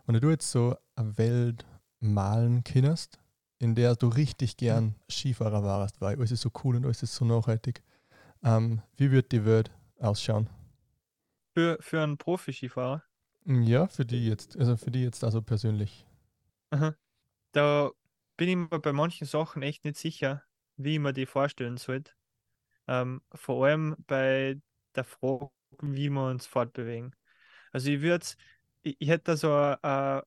Wenn du jetzt so eine Welt malen kannst, in der du richtig gern mhm. Skifahrer warst, weil alles ist so cool und alles ist so nachhaltig, ähm, wie wird die Welt ausschauen? Für, für einen Profi-Skifahrer? Ja, für die jetzt, also für die jetzt also persönlich. Aha. Da bin ich mir bei manchen Sachen echt nicht sicher, wie mir die vorstellen sollte. Ähm, vor allem bei der Frage, wie wir uns fortbewegen. Also ich würde, ich, ich hätte so ein, ein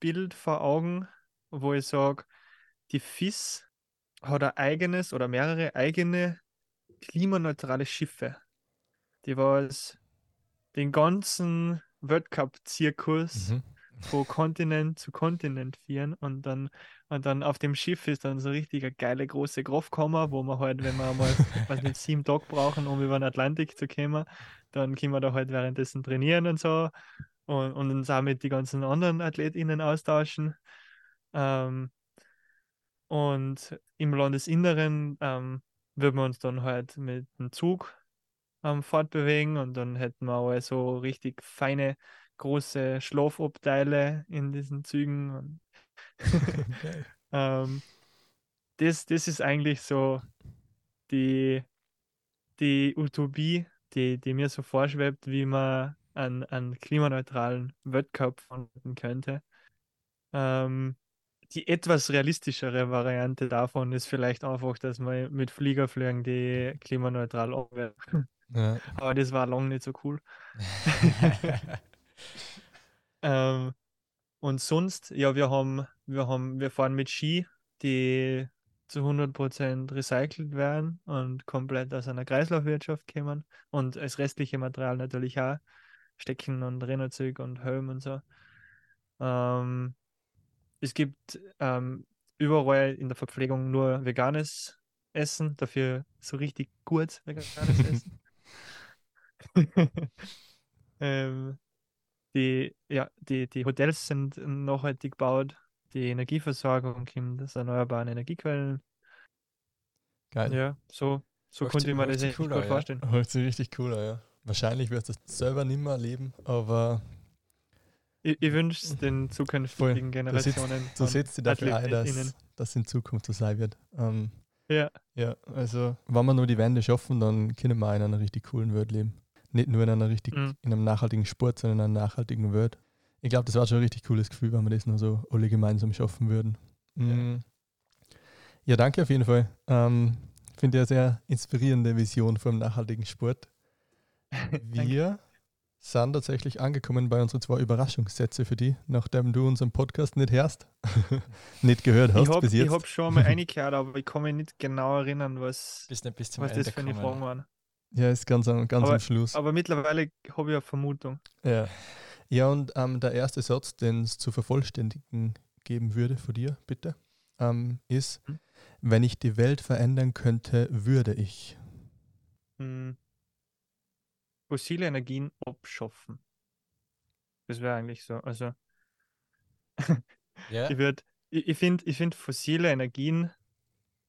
Bild vor Augen, wo ich sage, die FIS hat ein eigenes oder mehrere eigene klimaneutrale Schiffe, die was den ganzen Weltcup-Zirkus mhm von Kontinent zu Kontinent führen und dann, und dann auf dem Schiff ist dann so richtig eine geile große Grofkammer, wo man halt, wenn wir mal was nicht, sieben Tage brauchen, um über den Atlantik zu kommen, dann können wir da halt währenddessen trainieren und so und, und uns auch mit den ganzen anderen AthletInnen austauschen. Ähm, und im Landesinneren ähm, würden wir uns dann halt mit dem Zug ähm, fortbewegen und dann hätten wir auch so richtig feine große Schlafabteile in diesen Zügen. ähm, das, das ist eigentlich so die, die Utopie, die, die mir so vorschwebt, wie man einen, einen klimaneutralen Weltcup finden könnte. Ähm, die etwas realistischere Variante davon ist vielleicht einfach, dass man mit Fliegerflügen die klimaneutral abwerfen. Ja. Aber das war lange nicht so cool. ähm, und sonst, ja, wir haben, wir haben, wir fahren mit Ski, die zu 100% recycelt werden und komplett aus einer Kreislaufwirtschaft kommen und das restliche Material natürlich auch Stecken und Renault-Zeug und Helm und so. Ähm, es gibt ähm, überall in der Verpflegung nur veganes Essen, dafür so richtig gut veganes Essen. ähm, die, ja, die, die Hotels sind nachhaltig gebaut, die Energieversorgung kommt aus erneuerbaren Energiequellen. Geil. Ja, so, so Hört konnte ich mir das sich echt cool gut an, ja. vorstellen. Hört sich richtig cool an, ja. Wahrscheinlich wirst du es selber nicht mehr erleben, aber Ich, ich wünsche es den zukünftigen sitzt, Generationen. du setzt dich dafür ein, dass das in Zukunft so sein wird. Ähm, Ja, ja, also wenn wir nur die Wände schaffen, dann können wir in einer richtig coolen Welt leben. Nicht nur in einer richtig, Mhm. in einem nachhaltigen Sport, sondern in einer nachhaltigen Welt. Ich glaube, das war schon ein richtig cooles Gefühl, wenn wir das nur so alle gemeinsam schaffen würden. Mhm. Ja, danke auf jeden Fall. Ähm, Finde ich eine sehr inspirierende Vision vom nachhaltigen Sport. Wir sind tatsächlich angekommen bei unseren zwei Überraschungssätze für die, nachdem du unseren Podcast nicht hörst, nicht gehört hast ich habe bis jetzt. hab schon mal reingehört, aber ich kann mich nicht genau erinnern, was, Bis nicht bis zum was Ende das für eine. Fragen waren. Ja, ist ganz, am- ganz Aber- am Schluss. Aber mittlerweile habe ich eine Vermutung. Ja, ja und ähm, der erste Satz, den es zu vervollständigen geben würde von dir, bitte, ähm, ist, Hm? wenn ich die Welt verändern könnte, würde ich. Hm. Fossile Energien abschaffen. Das wäre eigentlich so. Also, Ja, ich ich, ich finde, ich find, fossile Energien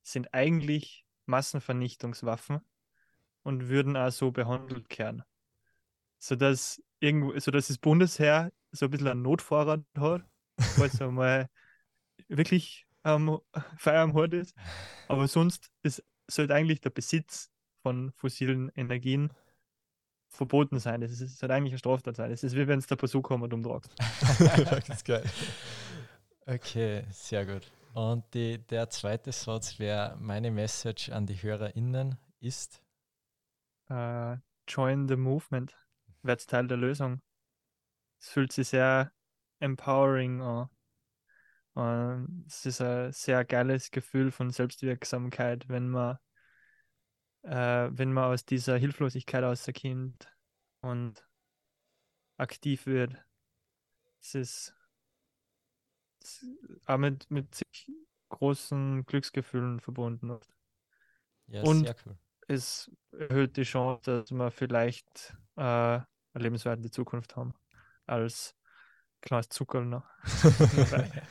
sind eigentlich Massenvernichtungswaffen und würden auch so behandelt werden. Sodass irgendwo, sodass das Bundesheer so ein bisschen einen Notvorrat hat, falls einmal wirklich ähm, Feuer am Herd ist. Aber sonst ist, sollte eigentlich der Besitz von fossilen Energien verboten sein. Das, ist, das sollte eigentlich eine Straftat sein. Das ist wie wenn es der Bazooka mit umtragst. das ist geil. okay, sehr gut. Und die, der zweite Satz wäre, meine Message an die HörerInnen ist, äh, join the movement. Wird Teil der Lösung. Es fühlt sich sehr empowering an. Und es ist ein sehr geiles Gefühl von Selbstwirksamkeit, wenn man, äh, wenn man aus dieser Hilflosigkeit rauskommt und aktiv wird. Es ist, es auch mit, mit großen Glücksgefühlen verbunden. ja, Und- sehr cool. Es erhöht die Chance, dass wir vielleicht äh, eine lebenswerte Zukunft haben als kleines Zuckerl.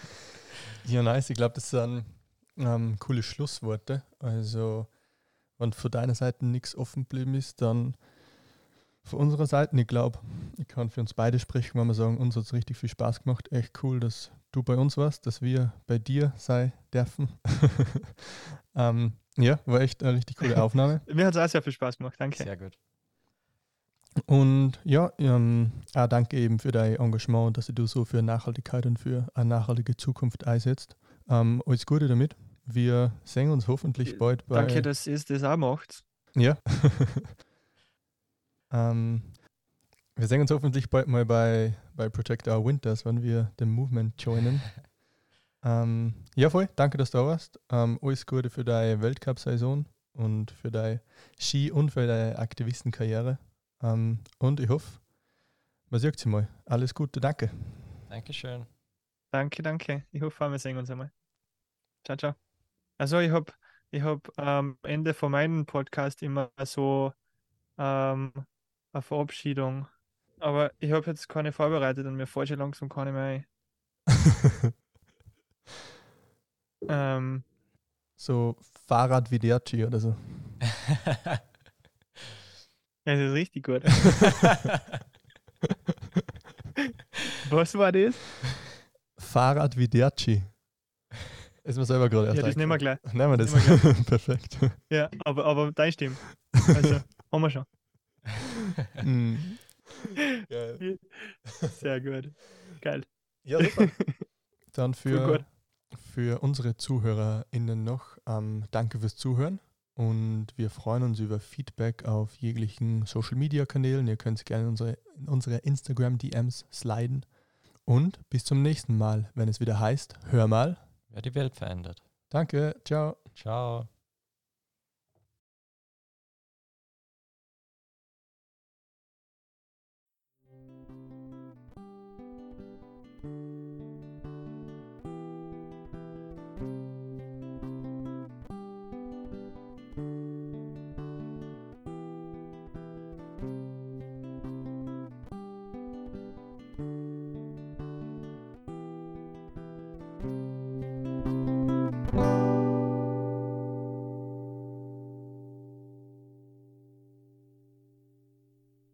Ja, nice. Ich glaube, das sind ähm, coole Schlussworte. Also, wenn von deiner Seite nichts offen geblieben ist, dann von unserer Seite, ich glaube, ich kann für uns beide sprechen, wenn wir sagen, uns hat es richtig viel Spaß gemacht. Echt cool, dass du bei uns warst, dass wir bei dir sein dürfen. ähm, ja, war echt eine richtig coole Aufnahme. Mir hat es auch sehr viel Spaß gemacht, danke. Sehr gut. Und ja, ähm, auch danke eben für dein Engagement, dass du so für Nachhaltigkeit und für eine nachhaltige Zukunft einsetzt. Ähm, alles Gute damit. Wir sehen uns hoffentlich bald bei. Danke, dass ihr das auch macht. Ja. ähm, wir sehen uns hoffentlich bald mal bei, bei Protect Our Winters, wenn wir den Movement joinen. ähm, ja, voll. Danke, dass du da warst. Ähm, alles Gute für deine Weltcup-Saison und für deine Ski- und für deine Aktivistenkarriere. Ähm, und ich hoffe, man sieht sich mal. Alles Gute, danke. Dankeschön. Danke, danke. Ich hoffe, wir sehen uns einmal. Ciao, ciao. Also ich habe ich hab am Ende von meinem Podcast immer so ähm, eine Verabschiedung. Aber ich habe jetzt keine vorbereitet und mir fällt schon langsam keine mehr ein. Ähm, so Fahrrad wie Derci oder so. das ist richtig gut. Was war das? Fahrrad wie Derci. Ist mir selber gerade erst Ja, das nehmen wir gleich. Nehmen wir das. nehmen Perfekt. Ja, aber, aber dein stimmt. Also, haben wir schon. Mm. Geil. Sehr gut. Geil. Ja, super. Dann für, gut. Für unsere ZuhörerInnen noch ähm, danke fürs Zuhören und wir freuen uns über Feedback auf jeglichen Social Media Kanälen. Ihr könnt gerne in unsere, in unsere Instagram DMs sliden. Und bis zum nächsten Mal, wenn es wieder heißt, hör mal. Wer die Welt verändert. Danke, ciao. Ciao.